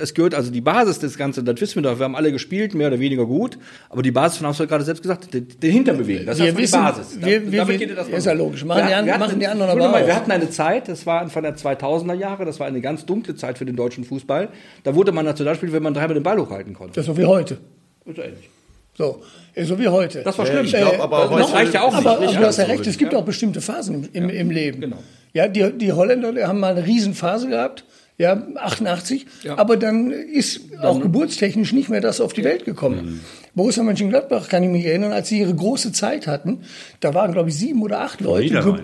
B: es gehört, also die Basis des Ganzen, das wissen wir doch, wir haben alle gespielt, mehr oder weniger gut, aber die Basis, von hast du ja gerade selbst gesagt, den, den Hintern bewegen, das
D: Wir
B: ist
D: wissen-
B: die Basis.
D: wir- wir-
B: Damit
D: wir-
B: geht das
D: ist ja logisch. Machen die an-
B: wir
D: machen die anderen aber
B: mal, Wir hatten eine Zeit, das war Anfang der 2000er Jahre, das war eine ganz dunkle Zeit für den deutschen Fußball, da wurde man Nationalspieler, wenn man dreimal den Ball hochhalten konnte.
D: Das ist so wie heute.
B: Ist so ähnlich.
D: So, so wie heute.
B: Das war schlimm.
C: ich glaub, aber
D: äh,
C: heute-
B: reicht ja auch
D: aber,
B: nicht,
D: aber
B: ja.
D: du hast ja
C: So
D: recht, es gibt auch bestimmte Phasen im, im, im Leben.
B: Genau.
D: Ja, die, die Holländer die haben mal eine Riesenphase gehabt, ja, 88,
B: Ja.
D: aber dann ist auch geburtstechnisch nicht mehr das auf die Welt gekommen. Borussia Mönchengladbach kann ich mich erinnern, als sie ihre große Zeit hatten, da waren, glaube ich, sieben oder acht Leute ge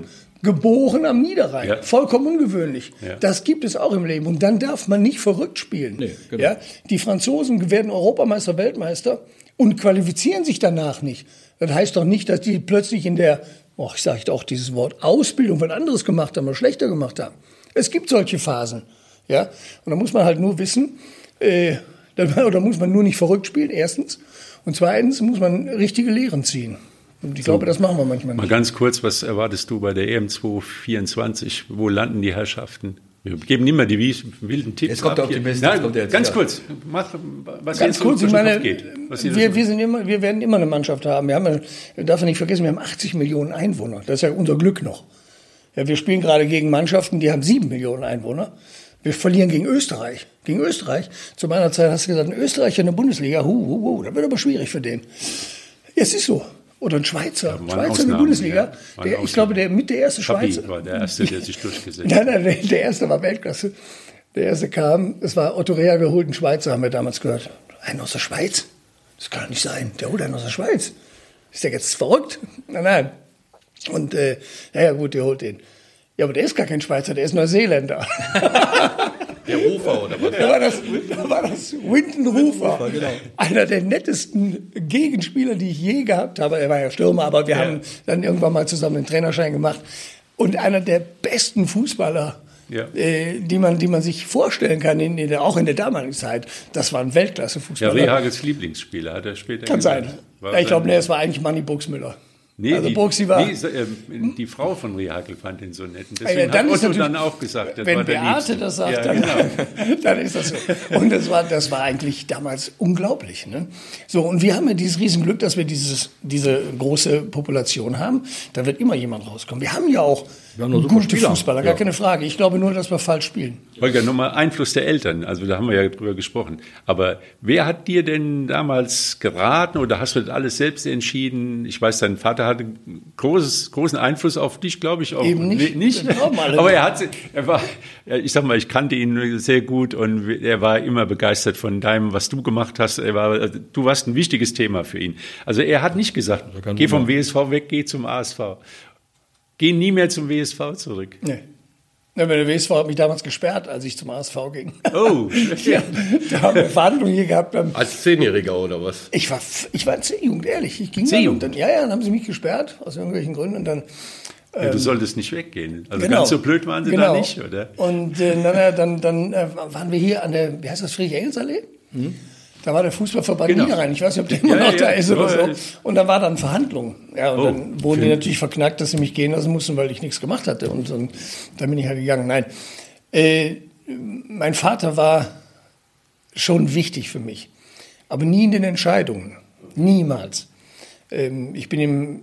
D: geboren am Niederrhein.
A: Ja.
D: Vollkommen ungewöhnlich.
A: Ja.
D: Das gibt es auch im Leben. Und dann darf man nicht verrückt spielen.
B: Nee, genau.
D: ja? Die Franzosen werden Europameister, Weltmeister und qualifizieren sich danach nicht. Das heißt doch nicht, dass die plötzlich in der, oh, ich sage auch dieses Wort, Ausbildung was anderes gemacht haben oder schlechter gemacht haben. Es gibt solche Phasen. Ja? Und da muss man halt nur wissen, äh, <laughs> oder muss man nur nicht verrückt spielen, erstens. Und zweitens muss man richtige Lehren ziehen. Und ich glaube, das machen wir manchmal
A: Mal
D: nicht.
A: ganz kurz, was erwartest du bei der EM 2024? Wo landen die Herrschaften? Wir geben immer die wies- wilden Tipps.
B: Jetzt kommt der. Optimist,
A: Nein,
B: kommt jetzt,
A: ganz
B: ja.
A: kurz, mach, was
D: Ganz
A: jetzt
D: kurz, ich meine,
A: geht.
D: Wir, wir, sind immer, wir werden immer eine Mannschaft haben. Wir haben, darf man nicht vergessen, wir haben 80 Millionen Einwohner. Das ist ja unser Glück noch. Ja, wir spielen gerade gegen Mannschaften, die haben 7 Millionen Einwohner. Wir verlieren gegen Österreich. Gegen Österreich. Zu meiner Zeit hast du gesagt, ein Österreicher in der Bundesliga, hu, hu, hu, das wird aber schwierig für den. Es ist so. Oder ein Schweizer.
A: waren
D: Schweizer in der Bundesliga.
A: ja.
D: Der, ich glaube, der mit der erste
A: Fabi
D: Schweizer.
A: war der Erste, der sich durchgesetzt <laughs> hat.
D: Nein, nein, der, erste war Weltklasse. Der erste kam, es war Otto Rea, wir holten Schweizer, haben wir damals gehört. Einen aus der Schweiz? Das kann nicht sein. Der holt einen aus der Schweiz. Ist der jetzt verrückt? <laughs> Nein, nein. Und, äh, ja, ja, gut, der holt den. Ja, aber der ist gar kein Schweizer, der ist Neuseeländer. <laughs>
C: Rufer oder was?
D: Da war das, da war das Winton Rufer. Einer der nettesten Gegenspieler, die ich je gehabt habe. Er war ja Stürmer, aber wir haben dann irgendwann mal zusammen den Trainerschein gemacht. Und einer der besten Fußballer,
A: Ja.
D: äh, die, man, die man sich vorstellen kann, in, in auch in der damaligen Zeit. Das war ein
A: Ja,
D: Weltklasse-Fußballer.
A: Rehagels Lieblingsspieler hat er später
D: Kann sein.
A: gesagt. War
D: Ja, ich
A: sein-
D: glaube, nee, es war eigentlich Manny Buxmüller.
A: Nee,
D: Also
A: die,
D: Bruxi war-
A: nee, so, ähm, die Frau von Rehagel fand den so nett. Und
D: Ja,
A: deswegen
D: dann
A: hat
D: ist
A: Otto dann auch gesagt, das
D: Wenn
A: war der
D: Beate
A: Liebste.
D: das sagt,
A: ja,
D: dann,
A: genau. <laughs>
D: dann ist das so. Und das war, das war eigentlich damals unglaublich. Ne? So, und wir haben ja dieses Riesenglück, dass wir dieses, diese große Population haben. Da wird immer jemand rauskommen. Wir haben ja auch
B: Wir haben
D: gute
B: Spieler.
D: Fußballer, gar keine Frage. Ich glaube nur, dass wir falsch spielen.
A: Holger, nochmal Einfluss der Eltern. Also da haben wir ja drüber gesprochen. Aber wer hat dir denn damals geraten oder hast du das alles selbst entschieden? Ich weiß, dein Vater hatte großes, großen Einfluss auf dich, glaube ich auch.
D: Eben nicht.
A: Nee, nicht?
D: Alle <laughs>
A: Aber er hat, er war, ich sag mal, ich kannte ihn sehr gut und er war immer begeistert von deinem, was du gemacht hast. Er war, du warst ein wichtiges Thema für ihn. Also er hat nicht gesagt, geh vom WSV weg, geh zum ASV. Geh nie mehr zum WSV zurück.
D: Nee. Ja, der WSV hat mich damals gesperrt, als ich zum ASV ging.
A: Oh, <laughs>
D: Ja, da haben wir Verhandlungen hier gehabt. Beim,
C: Als Zehnjähriger oder was?
D: ich war, ich war in C-Jugend, ehrlich. Ich ging
A: C-Jugend?
D: dann, ja, ja, dann haben sie mich gesperrt, aus irgendwelchen Gründen. Und dann
A: Ja, du solltest nicht weggehen. Also
D: Genau.
A: ganz so blöd waren sie
D: Genau.
A: da nicht, oder?
D: Und äh, dann, dann, dann äh, waren wir hier an der, wie heißt das, Friedrich-Engels-Allee? Da war der Fußballverband
A: Genau.
D: Niederrhein. Ich weiß nicht, ob der immer
A: Ja,
D: noch
A: ja,
D: da ist oder
A: ja, ja.
D: so. Und da war dann Verhandlung. Ja, und
A: Oh,
D: dann wurden die
A: schön.
D: natürlich verknackt, dass sie mich gehen lassen mussten, weil ich nichts gemacht hatte. Und, und dann bin ich halt gegangen. Nein. Äh, mein Vater war schon wichtig für mich. Aber nie in den Entscheidungen. Niemals. Ähm, ich bin ihm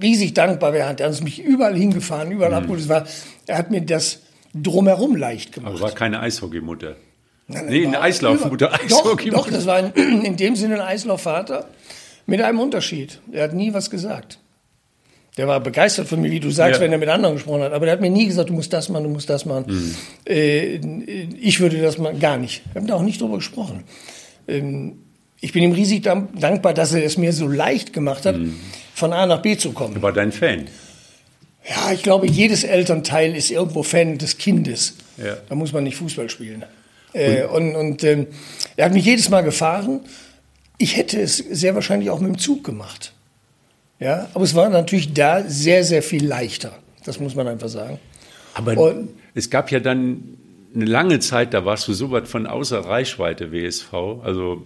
D: riesig dankbar. Er hat er hat mich überall hingefahren, überall
A: Mhm.
D: abgeholt. War, er hat mir das drumherum leicht gemacht.
A: Aber war keine Eishockeymutter.
D: Nein,
A: Nee, eine
D: war
A: Eislaufmutter,
D: über- Doch, doch, das war in, <clears throat> in dem Sinne ein Eislaufvater mit einem Unterschied. Er hat nie was gesagt. Der war begeistert von mir, wie du sagst,
A: Ja.
D: wenn er mit anderen gesprochen hat. Aber der hat mir nie gesagt, du musst das machen, du musst das machen.
A: Mhm.
D: Äh, ich würde das machen, gar nicht. Wir haben da auch nicht drüber gesprochen. Ähm, ich bin ihm riesig dank- dankbar, dass er es mir so leicht gemacht hat,
A: Mhm.
D: von A nach B zu kommen.
A: War dein Fan.
D: Ja, ich glaube, jedes Elternteil ist irgendwo Fan des Kindes.
A: Ja.
D: Da muss man nicht Fußball spielen. Äh, und und ähm, er hat mich jedes Mal gefahren. Ich hätte es sehr wahrscheinlich auch mit dem Zug gemacht. Ja, aber es war natürlich da sehr, sehr viel leichter. Das muss man einfach sagen.
A: Aber
D: Und-
A: es gab ja dann eine lange Zeit, da warst du so weit von außer Reichweite WSV. Also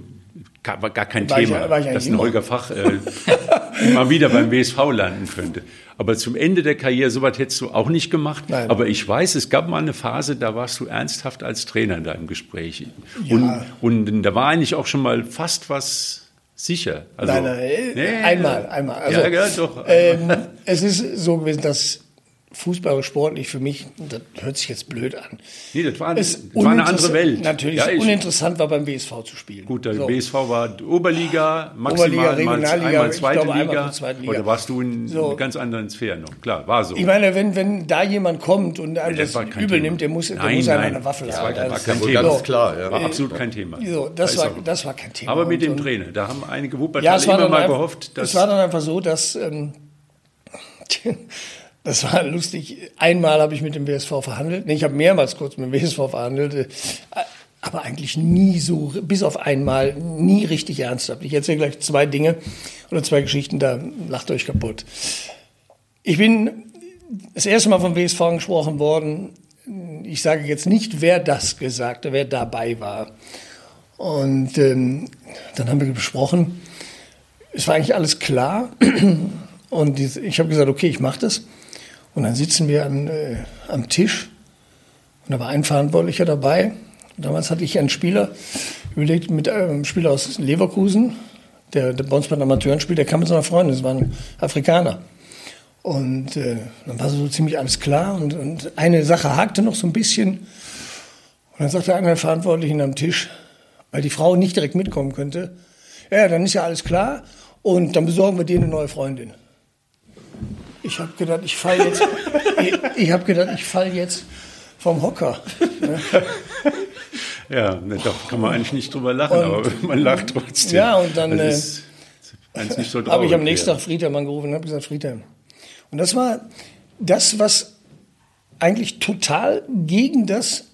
A: gar, war gar kein
D: War ich-
A: Thema,
D: ich eigentlich
A: dass ein
D: immer.
A: Holger Fach äh, <laughs> mal wieder beim WSV landen könnte. Aber zum Ende der Karriere, so weit hättest du auch nicht gemacht.
D: Nein.
A: Aber ich weiß, es gab mal eine Phase, da warst du ernsthaft als Trainer in deinem Gespräch. Und, und da war eigentlich auch schon mal fast was sicher. Also,
D: nein, nein, äh,
A: nee,
D: einmal, einmal. Also,
A: ja, ja, doch.
D: Ähm, es ist so gewesen, dass Fußball sportlich für mich, das hört sich jetzt blöd an.
A: nee, das war, das war eine andere Welt.
D: Natürlich,
A: ja,
D: uninteressant war beim BSV zu spielen.
A: Gut, der
D: So.
A: BSV war Oberliga, maximal
D: Oberliga, Regionalliga,
A: einmal
D: ich
A: zweite
D: glaube, einmal
A: Liga.
D: zur zweiten Liga.
A: Oder warst du in
D: So.
A: ganz anderen Sphären noch? Klar, war so.
D: Ich meine, wenn, wenn da jemand kommt und einem
A: das
D: das,
A: war kein
D: übel
A: Thema.
D: nimmt, der muss, der
A: Nein,
D: muss einem
A: nein.
D: eine Waffe
A: Das
D: haben.
A: war- war
D: Das-
A: kein
C: Wohl
A: Thema.
C: ganz klar, ja.
A: war absolut kein Thema.
D: So, das,
A: ist
D: war, das war kein Thema.
A: Aber mit
D: Und-
A: dem
D: und-
A: Trainer, da haben einige Wuppertaler
D: Ja, war,
A: immer mal gehofft, dass
D: es war dann einfach so, dass ähm, <laughs> das war lustig. Einmal habe ich mit dem WSV verhandelt. Nee, ich habe mehrmals kurz mit dem WSV verhandelt, äh, aber eigentlich nie so, bis auf einmal, nie richtig ernsthaft. Ich erzähle gleich zwei Dinge oder zwei Geschichten, da lacht euch kaputt. Ich bin das erste Mal vom WSV angesprochen worden. Ich sage jetzt nicht, wer das gesagt hat, wer dabei war. Und ähm, dann haben wir besprochen, es war eigentlich alles klar. Und ich habe gesagt, okay, ich mache das. Und dann sitzen wir an, äh, am Tisch. Und da war ein Verantwortlicher dabei. Damals hatte ich einen Spieler überlegt, mit einem Spieler aus Leverkusen, der, der bei uns bei den Amateuren spielt, der kam mit seiner Freundin, das war ein Afrikaner. Und äh, dann war so ziemlich alles klar. Und, und eine Sache hakte noch so ein bisschen. Und dann sagte einer der Verantwortlichen am Tisch, weil die Frau nicht direkt mitkommen könnte, ja, dann ist ja alles klar und dann besorgen wir dir eine neue Freundin. Ich habe gedacht, ich fall jetzt, ich, ich habe gedacht, ich fall jetzt vom Hocker. <laughs>
A: Ja, ne, da kann man eigentlich nicht drüber lachen,
D: Und-
A: aber man lacht trotzdem.
D: Ja, und dann,
A: Das
D: äh,
A: so <laughs>
D: habe ich am nächsten. Tag Friedhelm angerufen und habe gesagt, Friedhelm. Und das war das, was eigentlich total gegen das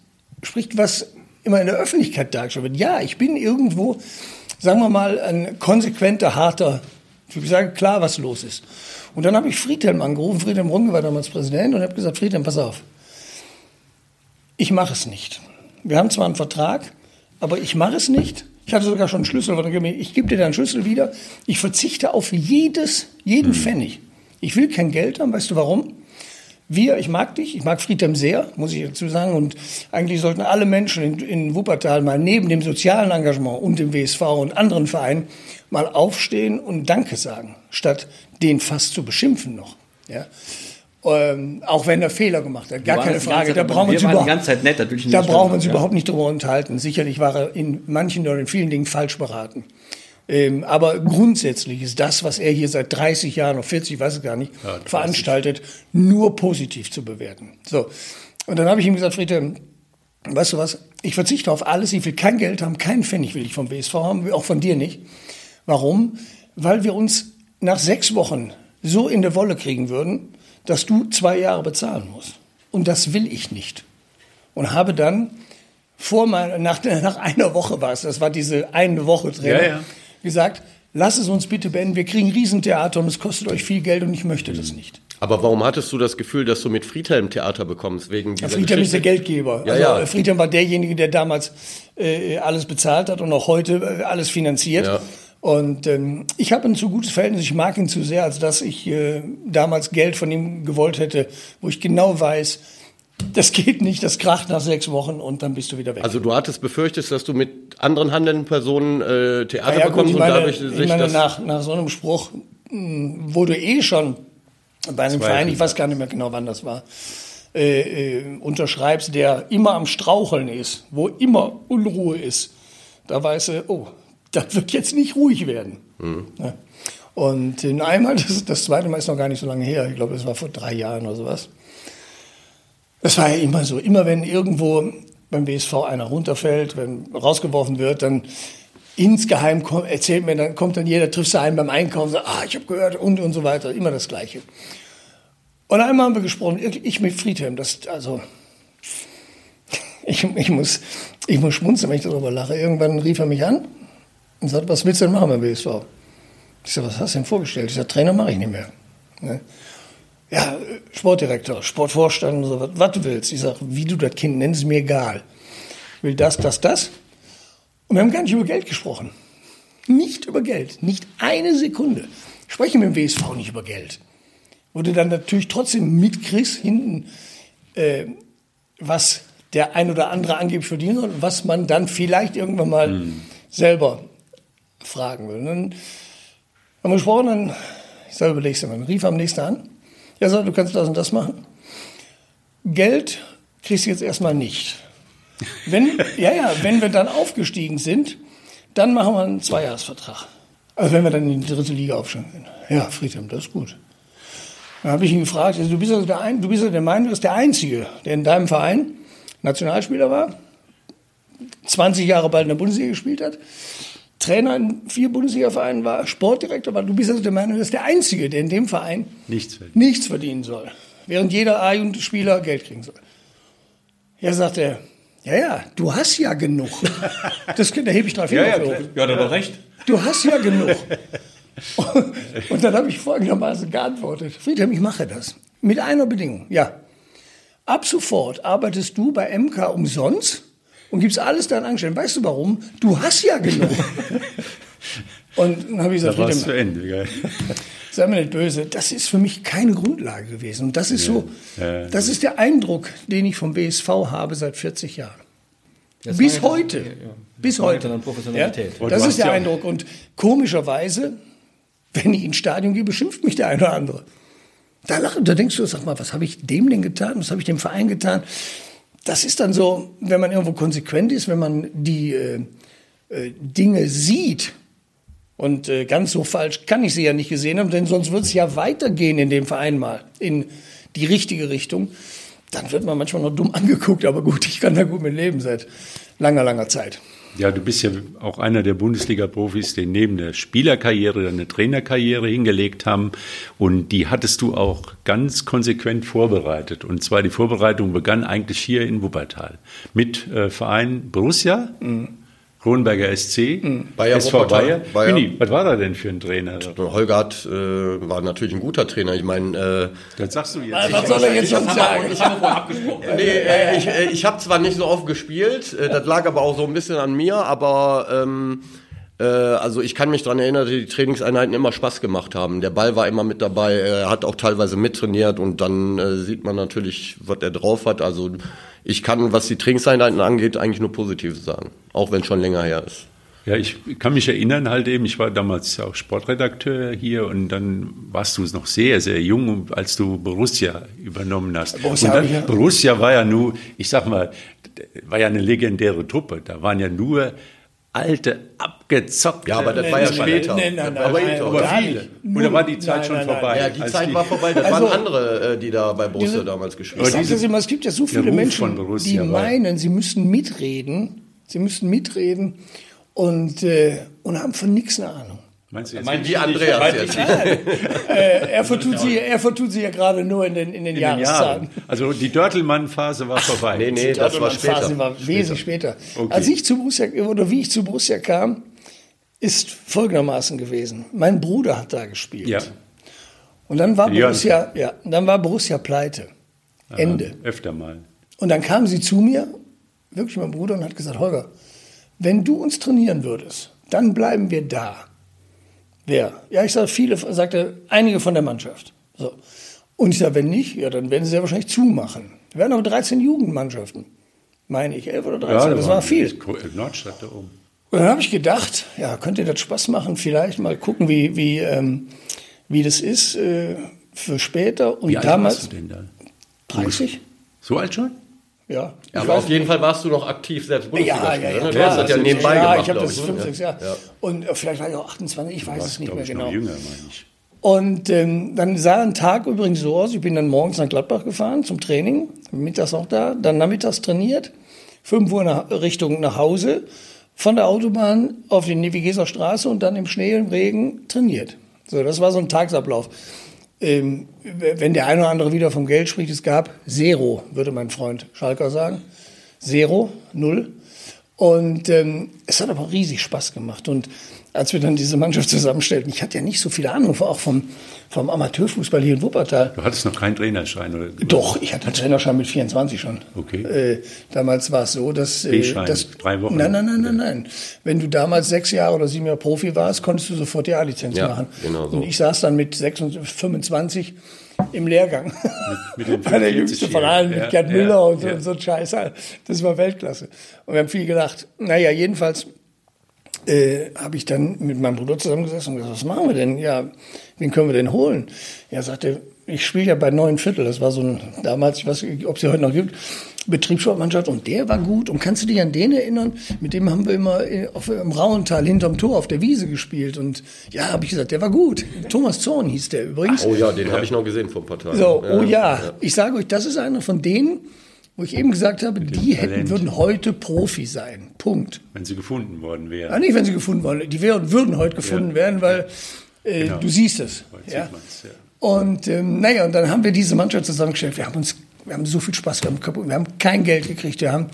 D: spricht, was immer in der Öffentlichkeit dargestellt wird. Ja, ich bin irgendwo, sagen wir mal, ein konsequenter, harter, ich sage klar, was los ist. Und dann habe ich Friedhelm angerufen, Friedhelm Runge war damals Präsident, und habe gesagt, Friedhelm, pass auf, ich mache es nicht. Wir haben zwar einen Vertrag, aber ich mache es nicht. Ich hatte sogar schon einen Schlüssel. Ich gebe dir deinen Schlüssel wieder. Ich verzichte auf jedes, jeden Pfennig. Ich will kein Geld haben. Weißt du warum? Wir, ich mag dich, ich mag Friedhelm sehr, muss ich dazu sagen. Und eigentlich sollten alle Menschen in, in Wuppertal mal neben dem sozialen Engagement und dem WSV und anderen Vereinen mal aufstehen und Danke sagen, statt den fast zu beschimpfen noch. Ja. Ähm, auch wenn er Fehler gemacht hat, gar keine Frage. Da brauchen wir uns überhaupt, nett, da brauchen wir uns ja. überhaupt nicht drüber unterhalten. Sicherlich war er in manchen oder in vielen Dingen falsch beraten. Ähm, aber grundsätzlich ist das, was er hier seit 30 Jahren oder 40, ich weiß es gar nicht, ja, veranstaltet, nur positiv zu bewerten. So. Und dann habe ich ihm gesagt, Friede, weißt du was? Ich verzichte auf alles. Ich will kein Geld haben, keinen Pfennig will ich vom BSV haben, auch von dir nicht. Warum? Weil wir uns nach sechs Wochen so in der Wolle kriegen würden, dass du zwei Jahre bezahlen musst. Und das will ich nicht. Und habe dann vor mein, <laughs> nach, nach einer Woche war es, das war diese eine Woche drin, ja, ja gesagt, lass es uns bitte beenden, wir kriegen Riesentheater und es kostet euch viel Geld und ich möchte das nicht.
C: Aber warum hattest du das Gefühl, dass du mit Friedhelm Theater bekommst? Wegen
D: dieser ja, Friedhelm Geschichte? ist der Geldgeber. Ja, also ja. Friedhelm war derjenige, der damals äh, alles bezahlt hat und auch heute äh, alles finanziert. Ja. Und ähm, ich habe ein zu gutes Verhältnis, ich mag ihn zu sehr, als dass ich äh, damals Geld von ihm gewollt hätte, wo ich genau weiß, das geht nicht, das kracht nach sechs Wochen und dann bist du wieder weg.
C: Also du hattest befürchtet, dass du mit anderen handelnden Personen äh, Theater ja, bekommst gut, meine, und dadurch
D: sich ich meine, das nach, nach so einem Spruch, mh, wo du eh schon bei einem Verein, ich weiß gar nicht mehr genau, wann das war, äh, äh, unterschreibst, der immer am Straucheln ist, wo immer Unruhe ist, da weißt du, oh, das wird jetzt nicht ruhig werden. Mhm. Ja. Und in einmal, das, das zweite Mal ist noch gar nicht so lange her, ich glaube, das war vor drei Jahren oder sowas, das war ja immer so. Immer wenn irgendwo beim BSV einer runterfällt, wenn rausgeworfen wird, dann insgeheim kommt, erzählt mir, dann kommt dann jeder, trifft einen beim Einkaufen, sagt, ah, ich habe gehört und und so weiter. Immer das Gleiche. Und einmal haben wir gesprochen, ich mit Friedhelm, das, also, <laughs> ich, ich, muss, ich muss schmunzeln, wenn ich darüber lache. Irgendwann rief er mich an und sagte, was willst du denn machen beim BSV? Ich sage, was hast du denn vorgestellt? Ich sage, Trainer mache ich nicht mehr. Ne? ja, Sportdirektor, Sportvorstand so, was, was du willst. Ich sage, wie du das Kind nennst, ist mir egal. Ich will das, das, das. Und wir haben gar nicht über Geld gesprochen. Nicht über Geld. Nicht eine Sekunde. Sprechen mit dem WSV nicht über Geld. Wo du dann natürlich trotzdem mitkriegst, hinten, äh, was der ein oder andere angeblich verdienen soll und was man dann vielleicht irgendwann mal mhm. selber fragen will. Dann haben wir gesprochen, dann, ich sage, überlegst du mal, rief am nächsten an ja, sag, du kannst das und das machen. Geld kriegst du jetzt erstmal nicht. Wenn, <laughs> ja, ja, wenn wir dann aufgestiegen sind, dann machen wir einen Zweijahresvertrag. Also wenn wir dann in die dritte Liga aufsteigen. Ja, Friedhelm, das ist gut. Dann habe ich ihn gefragt, also du bist ja der, ein, du bist ja der Meinung, du bist der Einzige, der in deinem Verein Nationalspieler war, 20 Jahre bald in der Bundesliga gespielt hat, Trainer in vier Bundesliga-Vereinen war, Sportdirektor war. Du bist also der Meinung, bist der Einzige, der in dem Verein nichts, verdient. nichts verdienen soll. Während jeder A-Jugendspieler Geld kriegen soll. Ja, sagt er, ja, ja, du hast ja genug. <laughs> Das, da hebe ich drei Finger
C: ja, ja, ja, hat aber recht.
D: Du hast ja genug. <laughs> Und, und dann habe ich folgendermaßen geantwortet. Friedhelm, ich mache das. Mit einer Bedingung, ja. Ab sofort arbeitest du bei MK umsonst und gibst alles deinen Angestellten. Weißt du warum? Du hast ja genug. <laughs> und dann habe ich gesagt, da
C: war's zu Ende, geil. <laughs>
D: sei mir nicht böse, das ist für mich keine Grundlage gewesen. Und das ist ja. so, das ist der Eindruck, den ich vom BSV habe seit 40 Jahren. Das Bis heute. Ja, Bis heute. Professionalität. Ja, das ist der Eindruck. Und komischerweise, wenn ich ins Stadion gehe, beschimpft mich der eine oder andere. Da, lach, da denkst du, sag mal, was habe ich dem denn getan? Was habe ich dem Verein getan? Das ist dann so, wenn man irgendwo konsequent ist, wenn man die äh, äh, Dinge sieht, und äh, ganz so falsch kann ich sie ja nicht gesehen haben, denn sonst wird es ja weitergehen in dem Verein mal in die richtige Richtung. Dann wird man manchmal noch dumm <laughs> angeguckt, aber gut, ich kann da gut mit leben seit langer, langer Zeit.
A: Ja, du bist ja auch einer der Bundesliga-Profis, die neben der Spielerkarriere eine Trainerkarriere hingelegt haben. Und die hattest du auch ganz konsequent vorbereitet. Und zwar die Vorbereitung begann eigentlich hier in Wuppertal mit äh, Verein Borussia. Mhm. Kronberger SC,
C: Bayer
A: SV
C: Wuppertal.
A: Bayer.
C: Bayer.
A: Mini, was war da denn für ein Trainer?
C: Holger hat, äh, war natürlich ein guter Trainer. Ich meine, äh,
A: Das sagst du jetzt.
D: Was soll er jetzt noch sagen?
B: Ich habe vorhin abgesprochen.
C: nee, äh, ich, äh, ich habe zwar nicht so oft gespielt, äh, das lag aber auch so ein bisschen an mir, aber ähm, äh, also ich kann mich daran erinnern, dass die Trainingseinheiten immer Spaß gemacht haben. Der Ball war immer mit dabei, er hat auch teilweise mittrainiert und dann äh, sieht man natürlich, was er drauf hat. Also ich kann, was die Trainingseinheiten angeht, eigentlich nur Positives sagen, auch wenn es schon länger her ist.
A: Ja, ich kann mich erinnern halt eben, ich war damals auch Sportredakteur hier und dann warst du noch sehr, sehr jung, als du Borussia übernommen hast.
D: Borussia ich ja-
A: dann, Borussia war ja nur, ich sag mal, war ja eine legendäre Truppe. Da waren ja nur alte, abgezockte.
C: Ja, aber das war ja später.
D: Nein, nein, nein,
C: aber
D: nein,
C: aber viele.
A: da war die Zeit
D: Nein,
A: schon
D: nein, nein.
A: vorbei.
C: Ja, die Zeit war vorbei. Das
D: Also-
C: waren andere, äh, die da bei Borussia
D: Diese-
C: damals
D: Ich
C: gespielt haben.
D: das immer, es gibt ja so viele Menschen,
A: von Borussia
D: die meinen, sie müssten mitreden, sie müssten mitreden und, äh, und haben von nichts eine Ahnung.
A: Meinst du jetzt?
C: Wie Andreas jetzt.
D: Äh, er, vertut sich, er vertut sich ja gerade nur in den, in den
A: in den
D: Jahreszahlen.
A: Jahren. Also die Dörtelmann-Phase war vorbei.
C: Nee, nee, das war
D: Phase
C: später.
D: war wesentlich später.
A: Okay.
D: Als ich zu Borussia, oder wie ich zu Borussia kam, ist folgendermaßen gewesen. Mein Bruder hat da gespielt.
A: Ja,
D: Und dann war
A: Jörn.
D: Borussia, ja, dann war Borussia pleite. Ende.
A: öfter mal.
D: Und dann kam sie zu mir, wirklich mein Bruder, und hat gesagt, Holger, wenn du uns trainieren würdest, dann bleiben wir da. Wer? Ja, ich sage, viele, sagte einige von der Mannschaft. So. Und ich sage, wenn nicht, ja, dann werden sie ja wahrscheinlich zumachen. Wir hatten aber 13 Jugendmannschaften. Meine ich, 11 oder 13, das war viel.
A: Nordstadt da oben.
D: Und dann habe ich gedacht, ja, könnte das Spaß machen, vielleicht mal gucken, wie, wie, ähm, wie das ist äh, für später. Und
A: Wie alt
D: damals
A: warst du denn da?
D: 30?
A: So alt schon?
D: Ja.
C: Ja, aber auf jeden Fall warst du noch aktiv selbst Bundesliga
D: Ja, ja,
C: spielen,
D: ja,
C: ne? Du
D: klar.
C: hast das ja
D: Also,
C: nebenbei
D: ja,
C: gemacht,
D: ich habe das 5,
C: ne?
D: 6 Jahre.
C: Ja.
D: Und äh, vielleicht war ich auch 28, ich weiß es nicht mehr
A: ich,
D: genau.
A: noch jünger, meine ich.
D: Und ähm, dann sah ein Tag übrigens so aus, ich bin dann morgens nach Gladbach gefahren zum Training, mittags auch da, dann nachmittags trainiert, 5 Uhr nach, Richtung nach Hause, von der Autobahn auf die Nevigeser Straße und dann im Schnee, im Regen trainiert. So, das war so ein Tagesablauf. Ähm, wenn der eine oder andere wieder vom Geld spricht, es gab Zero, würde mein Freund Schalker sagen. Zero, null. Und ähm, es hat aber riesig Spaß gemacht. Und als wir dann diese Mannschaft zusammenstellten, ich hatte ja nicht so viel Ahnung, auch vom, vom Amateurfußball hier in Wuppertal.
A: Du hattest noch keinen Trainerschein, oder?
D: Doch, ich hatte einen Trainerschein mit 24 schon.
A: Okay.
D: Äh, damals war es so, dass... Äh, dass
A: drei Wochen.
D: Nein, nein, nein, nein, nein. Wenn du damals sechs Jahre oder sieben Jahre Profi warst, konntest du sofort die A-Lizenz
C: Ja,
D: machen.
C: genau so.
D: Und ich saß dann mit 26, 25 im Lehrgang.
A: mit den <laughs>
D: war der jüngste von allen, mit
A: Ja,
D: Gerd
A: ja,
D: Müller und so,
A: ja.
D: und so ein Scheiß. Das war Weltklasse. Und wir haben viel gedacht. Naja, jedenfalls äh, habe ich dann mit meinem Bruder zusammengesessen und gesagt, was machen wir denn? Ja, wen können wir denn holen? Er sagte, ich spiele ja bei Neun Viertel. Das war so ein, damals, ich weiß nicht, ob es sie heute noch gibt, Betriebssportmannschaft. Und der war gut. Und kannst du dich an den erinnern? Mit dem haben wir immer äh, auf, im Rauental hinterm Tor auf der Wiese gespielt. Und ja, habe ich gesagt, der war gut. Thomas Zorn hieß der übrigens.
C: Oh ja, den habe ich noch gesehen vor ein paar Tagen.
D: So, oh ja, ich sage euch, das ist einer von denen, wo ich eben gesagt habe, die hätten, würden heute Profi sein. Punkt.
A: Wenn sie gefunden worden wären.
D: Ja, nicht, wenn sie gefunden worden, die wären, würden heute gefunden
A: Ja.
D: werden, weil äh,
A: Genau.
D: du siehst es.
A: Heute
D: Ja.
A: sieht man's, ja.
D: Und ähm, naja, und dann haben wir diese Mannschaft zusammengestellt. Wir haben uns, wir haben so viel Spaß gehabt. Wir haben kein Geld gekriegt. Wir haben,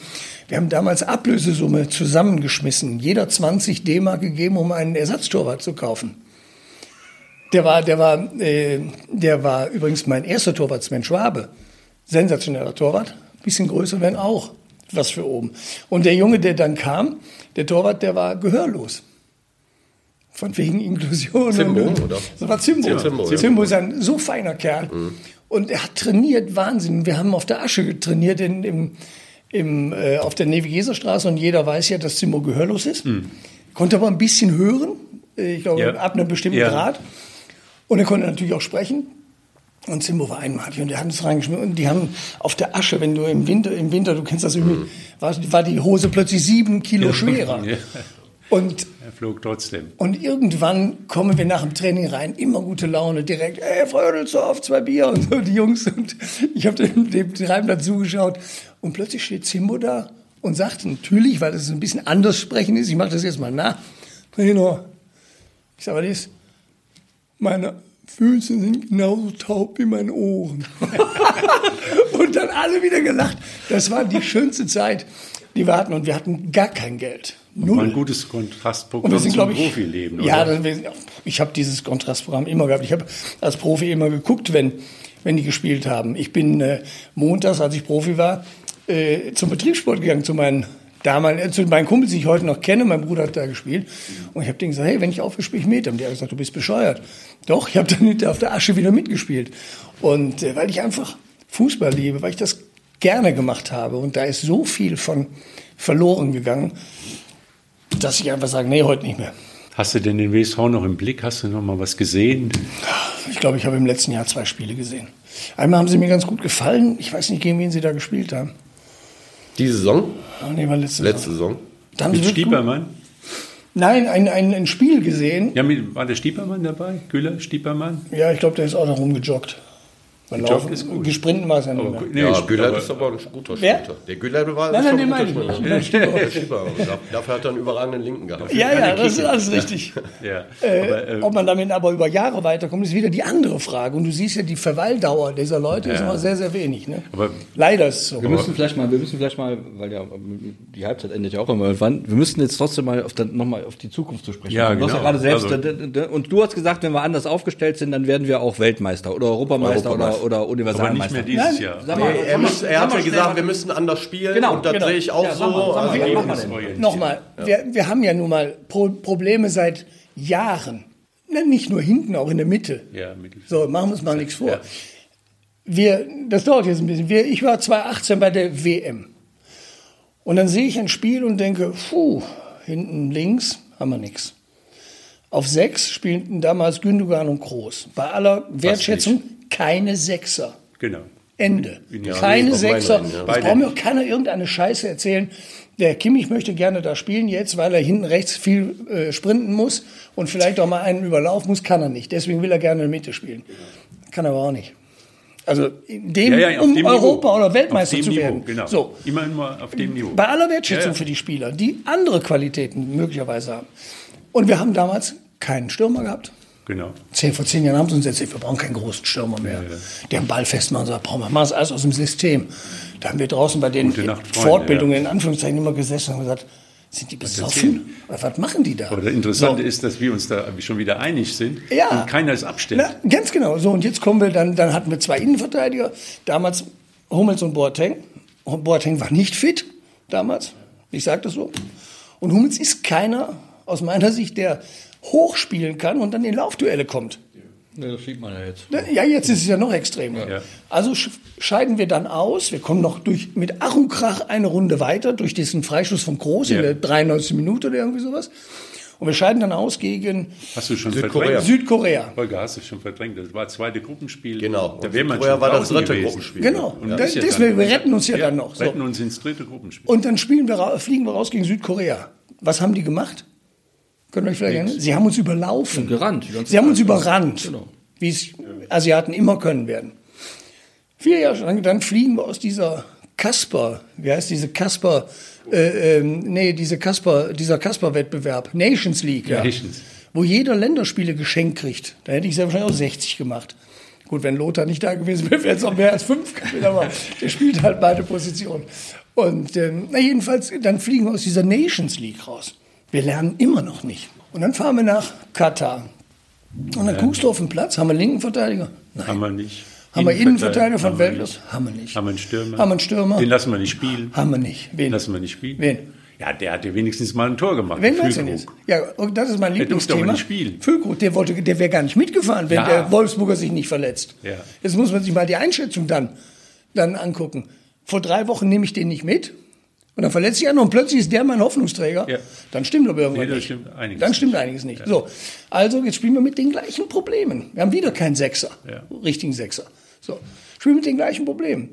D: wir haben damals Ablösesumme zusammengeschmissen. Jeder 20 D-Mark gegeben, um einen Ersatztorwart zu kaufen. Der war, der war, äh, der war übrigens mein erster Torwart, Sven Schwabe. Sensationeller Torwart. Bisschen größer, wenn auch. Was für oben. Und der Junge, der dann kam, der Torwart, der war gehörlos. Von wegen Inklusion.
C: Zimbo,
D: und,
C: oder?
D: Das war Zimbo.
C: Zimbo,
D: Zimbo. Zimbo ist ein so feiner Kerl. Und er hat trainiert, Wahnsinn. Wir haben auf der Asche trainiert in, im, im, äh, auf der Nevigeserstraße und jeder weiß ja, dass Zimbo gehörlos ist. Konnte aber ein bisschen hören, äh, ich glaube,
A: Ja.
D: ab einem bestimmten
A: Ja.
D: Grad. Und er konnte natürlich auch sprechen. Und Zimbo war einmalig und die haben es reingeschmissen. Und die haben auf der Asche, wenn du im Winter, im Winter, du kennst das irgendwie, war, war die Hose plötzlich sieben Kilo schwerer. Und
A: Er flog trotzdem.
D: und irgendwann kommen wir nach dem Training rein, immer gute Laune, direkt, ey, Frödelsdorf, zwei Bier <laughs> und so, die Jungs. Und ich habe dem, dem Treiben dazugeschaut. Und plötzlich steht Zimbo da und sagt natürlich, weil es ein bisschen anders sprechen ist, ich mache das jetzt mal nach, Trainer, ich sage, ist? Meine Füße sind genauso taub wie meine Ohren. <laughs> und dann alle wieder gelacht. Das war die schönste Zeit. Die wir hatten. Und wir hatten gar kein Geld.
A: War
D: Null.
A: ein gutes
D: Und
A: Kontrastprogramm
D: wir sind,
A: zum
D: glaube ich,
A: Profileben, oder?
D: ja, das, ich habe dieses Kontrastprogramm immer gehabt. Ich habe als Profi immer geguckt, wenn, wenn die gespielt haben. Ich bin äh, montags, als ich Profi war, äh, zum Betriebssport gegangen, zu meinen damaligen, äh, zu meinen Kumpels, die ich heute noch kenne. Mein Bruder hat da gespielt. Und ich habe denen gesagt, hey, wenn ich aufhöre, spiele ich mit. Und die haben gesagt, du bist bescheuert. Doch, ich habe dann hinterher auf der Asche wieder mitgespielt. Und äh, weil ich einfach Fußball liebe, weil ich das gerne gemacht habe. Und da ist so viel von verloren gegangen, dass ich einfach sage, nee, heute nicht mehr.
A: Hast du denn den WSV noch im Blick? Hast du noch mal was gesehen?
D: Ich glaube, ich habe im letzten Jahr zwei Spiele gesehen. Einmal haben sie mir ganz gut gefallen. Ich weiß nicht, gegen wen sie da gespielt haben.
C: Die Saison?
D: Ah, nee, war letzte,
C: Letzte
D: Saison.
C: Saison.
A: Mit Stiepermann?
D: Nein, ein, ein, ein Spiel gesehen.
A: Ja, mit, war der Stiepermann dabei? Güller, Stiepermann?
D: Ja, ich glaube, der ist auch noch rumgejoggt. Weil Laufen-
A: ist gut.
D: Gesprinten war es ja nicht mehr.
A: nee,
C: ja,
A: aber-
C: ist aber ein guter
D: Wer?
C: Spieler. Der Güler war
D: Nein,
C: ist
D: nein,
C: schon
D: den
C: ein
D: meine ich
C: guter
D: nicht.
C: Der Schieber. Da- Dafür hat er einen überragenden Linken gehabt.
D: Ja, ja, das ist alles richtig.
A: Ja,
D: Äh,
A: aber, äh,
D: ob man damit aber über Jahre weiterkommt, ist wieder die andere Frage. Und du siehst ja, die Verweildauer dieser Leute ist
A: Ja.
D: immer sehr, sehr wenig. Ne?
A: Aber-
D: Leider ist es so.
B: Wir müssen vielleicht mal, wir müssen vielleicht mal, weil ja die Halbzeit endet ja auch immer irgendwann. Wir müssen jetzt trotzdem mal auf dann noch mal auf die Zukunft zu sprechen.
A: Ja,
B: kommen. Du hast ja
A: genau.
B: gerade selbst
A: Also-
B: d- und du hast gesagt, wenn wir anders aufgestellt sind, dann werden wir auch Weltmeister oder Europameister,
C: Europameister.
B: oder oder
A: aber nicht
B: Universalmeister.
A: mehr dieses
D: Nein.
A: Jahr.
B: Sag mal,
C: Nee, er, muss, er hat
B: mal
C: ja gesagt,
B: mal-
C: wir müssen anders spielen
B: Genau,
C: und das
D: genau.
C: sehe ich auch
B: Ja,
C: so.
B: sag mal, sag mal,
C: Also,
B: wir?
A: Ergebnisorientiert.
D: Nochmal, wir, wir haben ja nun mal Pro Probleme seit Jahren. Ne, Nicht nur hinten, auch in der Mitte.
A: Ja.
D: So, machen wir uns mal nichts vor.
A: Ja.
D: Wir, das dauert jetzt ein bisschen. Wir, ich war 2018 bei der WM. Und dann sehe ich ein Spiel und denke, puh, hinten links haben wir nichts. Auf sechs spielten damals Gündogan und Groß. Bei aller Wertschätzung keine Sechser.
A: Genau.
D: Ende.
A: Ja,
D: Keine
C: nee,
D: Sechser.
C: Linie, ja.
A: Beide
D: braucht mir auch keiner irgendeine Scheiße erzählen. Der Kimmich möchte gerne da spielen jetzt, weil er hinten rechts viel äh, sprinten muss und vielleicht auch mal einen überlaufen muss, kann er nicht. Deswegen will er gerne in der Mitte spielen. Kann er aber auch nicht. Also in dem,
A: Ja, ja,
D: um
A: dem
D: Europa
A: Niveau.
D: oder Weltmeister
A: auf dem
D: zu
A: Niveau,
D: werden.
A: Genau.
D: So,
A: Immer nur auf dem Niveau.
D: bei aller Wertschätzung
A: Ja, ja.
D: für die Spieler, die andere Qualitäten möglicherweise haben. Und wir haben damals keinen Stürmer gehabt.
A: Genau.
D: Zehn, vor zehn Jahren haben sie uns erzählt, wir brauchen keinen großen Stürmer mehr. Der einen Ball festmachen sagt, brauchen wir, machen es alles aus dem System. Da haben wir draußen bei den
A: Nacht,
D: Fortbildungen in Anführungszeichen immer gesessen und gesagt, sind die besoffen? Oder was machen die da?
A: Aber das Interessante
D: So.
A: ist, dass wir uns da schon wieder einig sind
D: Ja.
A: und keiner es abstellt.
D: Na, ganz genau. So, und jetzt kommen wir dann, dann hatten wir zwei Innenverteidiger. Damals Hummels und Boateng. Boateng war nicht fit damals. Ich sage das so. Und Hummels ist keiner, aus meiner Sicht, der hochspielen kann und dann in Laufduelle kommt.
B: Ja, das sieht man ja jetzt.
D: Ja, jetzt ist es ja noch extremer.
A: Ja.
D: Also sch- scheiden wir dann aus. Wir kommen noch durch, mit Ach und Krach eine Runde weiter, durch diesen Freischuss von Groß in
A: Ja.
D: der 93. Minute oder irgendwie sowas. Und wir scheiden dann aus gegen
A: Hast du schon
C: Südkorea.
A: verdrängt?
D: Südkorea.
A: Holger, hast du schon verdrängt. Das war das zweite Gruppenspiel.
C: Genau.
A: Da wäre man
C: Südkorea
A: schon
C: war das dritte
A: gewesen.
C: Gruppenspiel.
D: Genau.
A: Und ja
D: deswegen,
A: dann-
D: wir retten uns ja, dann noch. So.
A: Retten uns ins dritte Gruppenspiel.
D: Und dann spielen wir, fliegen wir raus gegen Südkorea. Was haben die gemacht? Ihr euch vielleicht erinnern? Sie haben uns überlaufen.
B: Gerannt.
D: Sie haben uns überrannt,
B: Genau.
D: wie es Asiaten immer können werden. Vier Jahre lang, dann fliegen wir aus dieser Kasper, wie heißt diese Kasper, äh, ähm, nee, diese Kasper, dieser Kasper-Wettbewerb, Nations League, ja,
A: Nations.
D: wo jeder Länderspiele geschenkt kriegt. Da hätte ich sehr wahrscheinlich auch 60 gemacht. Gut, wenn Lothar nicht da gewesen wäre, wäre es auch mehr als fünf gewesen, aber der spielt halt beide Positionen. Und ähm, na jedenfalls, dann fliegen wir aus dieser Nations League raus. Wir lernen immer noch nicht. Und dann fahren wir nach Katar. Und dann guckst du auf den Platz, haben wir linken Verteidiger? Nein.
A: Haben wir nicht.
D: Haben wir Innenverteidiger von Weltklasse?
A: nicht.
D: Haben wir nicht.
A: Haben wir einen Stürmer?
D: Haben wir einen Stürmer?
A: Den lassen wir nicht spielen.
D: Haben wir nicht. Wen?
A: Lassen wir nicht spielen.
D: Wen?
A: Ja, der hat ja wenigstens mal ein Tor gemacht.
D: Wen meinst du jetzt? Ja, und das ist mein Lieblingsthema.
A: nicht spielen.
D: Füllkrug, der, wollte, der wäre gar nicht mitgefahren, wenn
A: Ja.
D: der Wolfsburger sich nicht verletzt.
A: Ja.
D: Jetzt muss man sich mal die Einschätzung dann, dann angucken. Vor drei Wochen nehme ich den nicht mit und dann verletzt sich einer und plötzlich ist der mein Hoffnungsträger.
A: Ja.
D: Dann stimmt aber irgendwas
A: Nee,
D: nicht.
A: stimmt einiges
D: dann stimmt
A: nicht.
D: einiges nicht. So, also jetzt spielen wir mit den gleichen Problemen. Wir haben wieder keinen Sechser,
A: Ja.
D: richtigen Sechser. So, spielen mit den gleichen Problemen.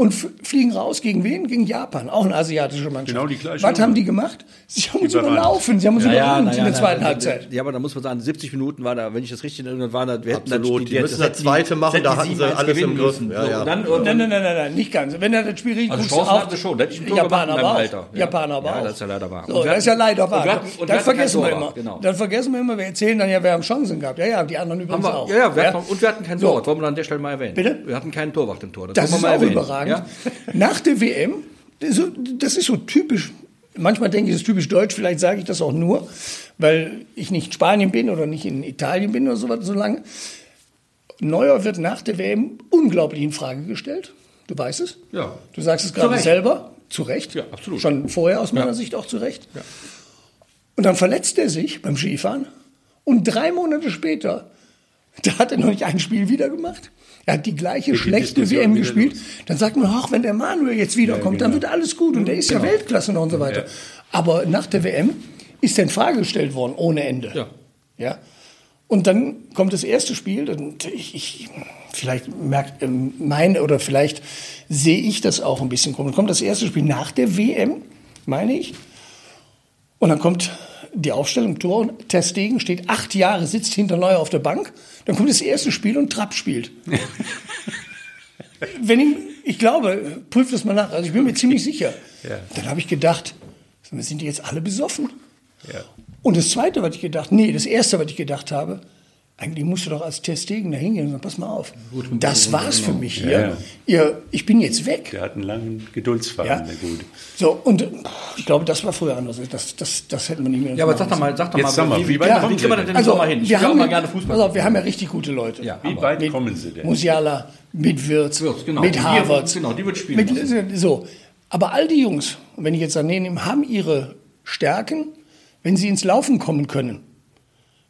D: Und fliegen raus gegen wen? Gegen Japan, auch eine asiatische Mannschaft.
A: Genau die gleiche
D: Was haben die gemacht? Sie haben uns
A: Überrannt.
D: überlaufen, sie haben uns
B: Ja, ja,
D: überrannt
B: na ja,
D: in der zweiten Halbzeit.
B: Ja, aber da muss man sagen, 70 Minuten war da, wenn ich das richtig in Erinnerung war, da, wir hätten
C: Absolut.
B: dann
C: Die müssen das zweite machen, da hatten sie alles im Griff. Ja, ja.
B: und dann,
D: Nein, nein, nein, nein, nein, nicht ganz. Wenn er das Spiel richtig
B: Also
D: guckst,
B: Chancen
D: auch-
B: hatten sie schon. Da hätte ich
D: Japaner auch.
B: Alter. Ja.
D: Japaner aber
B: Ja,
D: auch.
B: das ist ja leider wahr.
D: So, das ist ja leider wahr.
B: hatten
D: vergessen wir immer.
B: genau.
D: Dann vergessen wir immer, wir erzählen dann ja, wir haben Chancen gehabt. Ja, ja, die anderen übrigens auch.
B: ja, ja, und wir hatten keinen. Torwart, wollen wir an der Stelle mal erwähnen.
D: Bitte?
B: Wir hatten keinen Torwart im Tor.
D: Das ist
B: wir
D: auch überragend.
B: Ja? <laughs>
D: Nach der WM das ist so typisch. Manchmal denke ich, das ist typisch deutsch. Vielleicht sage ich das auch nur, weil ich nicht in Spanien bin oder nicht in Italien bin oder so, so lange. Neuer wird nach der WM unglaublich in Frage gestellt. Du weißt es.
B: Ja.
D: Du sagst es gerade selber. Zu Recht.
B: Ja, absolut.
D: Schon vorher aus meiner
B: Ja.
D: Sicht auch zu Recht. Und dann verletzt er sich beim Skifahren. Und drei Monate später, <laughs> da hat er noch nicht ein Spiel wieder gemacht. Er hat die gleiche
A: die
D: schlechte WM gespielt. Dann sagt man, ach, wenn der Manuel jetzt wiederkommt, dann
A: genau.
D: wird alles gut. Und der ist ja Weltklasse und so weiter. Aber nach der WM ist er in Frage gestellt worden, ohne Ende.
B: Ja.
D: Ja. Und dann kommt das erste Spiel und ich, ich vielleicht merkt ähm, meine oder vielleicht sehe ich das auch ein bisschen komisch. Kommt das erste Spiel nach der WM, meine ich. Und dann kommt die Aufstellung Tor und Ter Stegen steht acht Jahre, sitzt hinter Neuer auf der Bank. Dann kommt das erste Spiel und Trapp spielt. Wenn ich, ich glaube, prüft das mal nach. Also ich bin mir ziemlich sicher.
A: Ja.
D: Dann habe ich gedacht, sind die jetzt alle besoffen?
A: Ja.
D: Und das Zweite, was ich gedacht, nee, das Erste, was ich gedacht habe, eigentlich musst du doch als Testegen da hingehen und sagen, pass mal auf, das war's für mich hier.
A: Ja, ja.
D: Ihr, ich bin jetzt weg.
A: Der hat einen langen Geduldsfaden,
D: Ja.
A: der Gute.
D: So, und ich glaube, das war früher anders. Das, das, das hätten wir nicht mehr
B: Ja, aber sag doch mal, sag doch
A: Jetzt
B: mal,
A: mal, wie weit
B: ja,
A: kommen
B: wie kriegen wir denn im
D: Also,
B: Sommer hin? Ich
D: wir haben,
B: auch mal gerne Fußball.
D: Pass auf, wir haben ja richtig gute Leute.
B: Ja,
A: Wie weit
D: mit
A: kommen Sie denn?
D: Musiala, mit Wirtz,
B: Wirtz, genau.
D: mit Harvard.
B: genau, die wird spielen
D: Mit, so. Aber all die Jungs, wenn ich jetzt Sané nehme, haben ihre Stärken, wenn sie ins Laufen kommen können.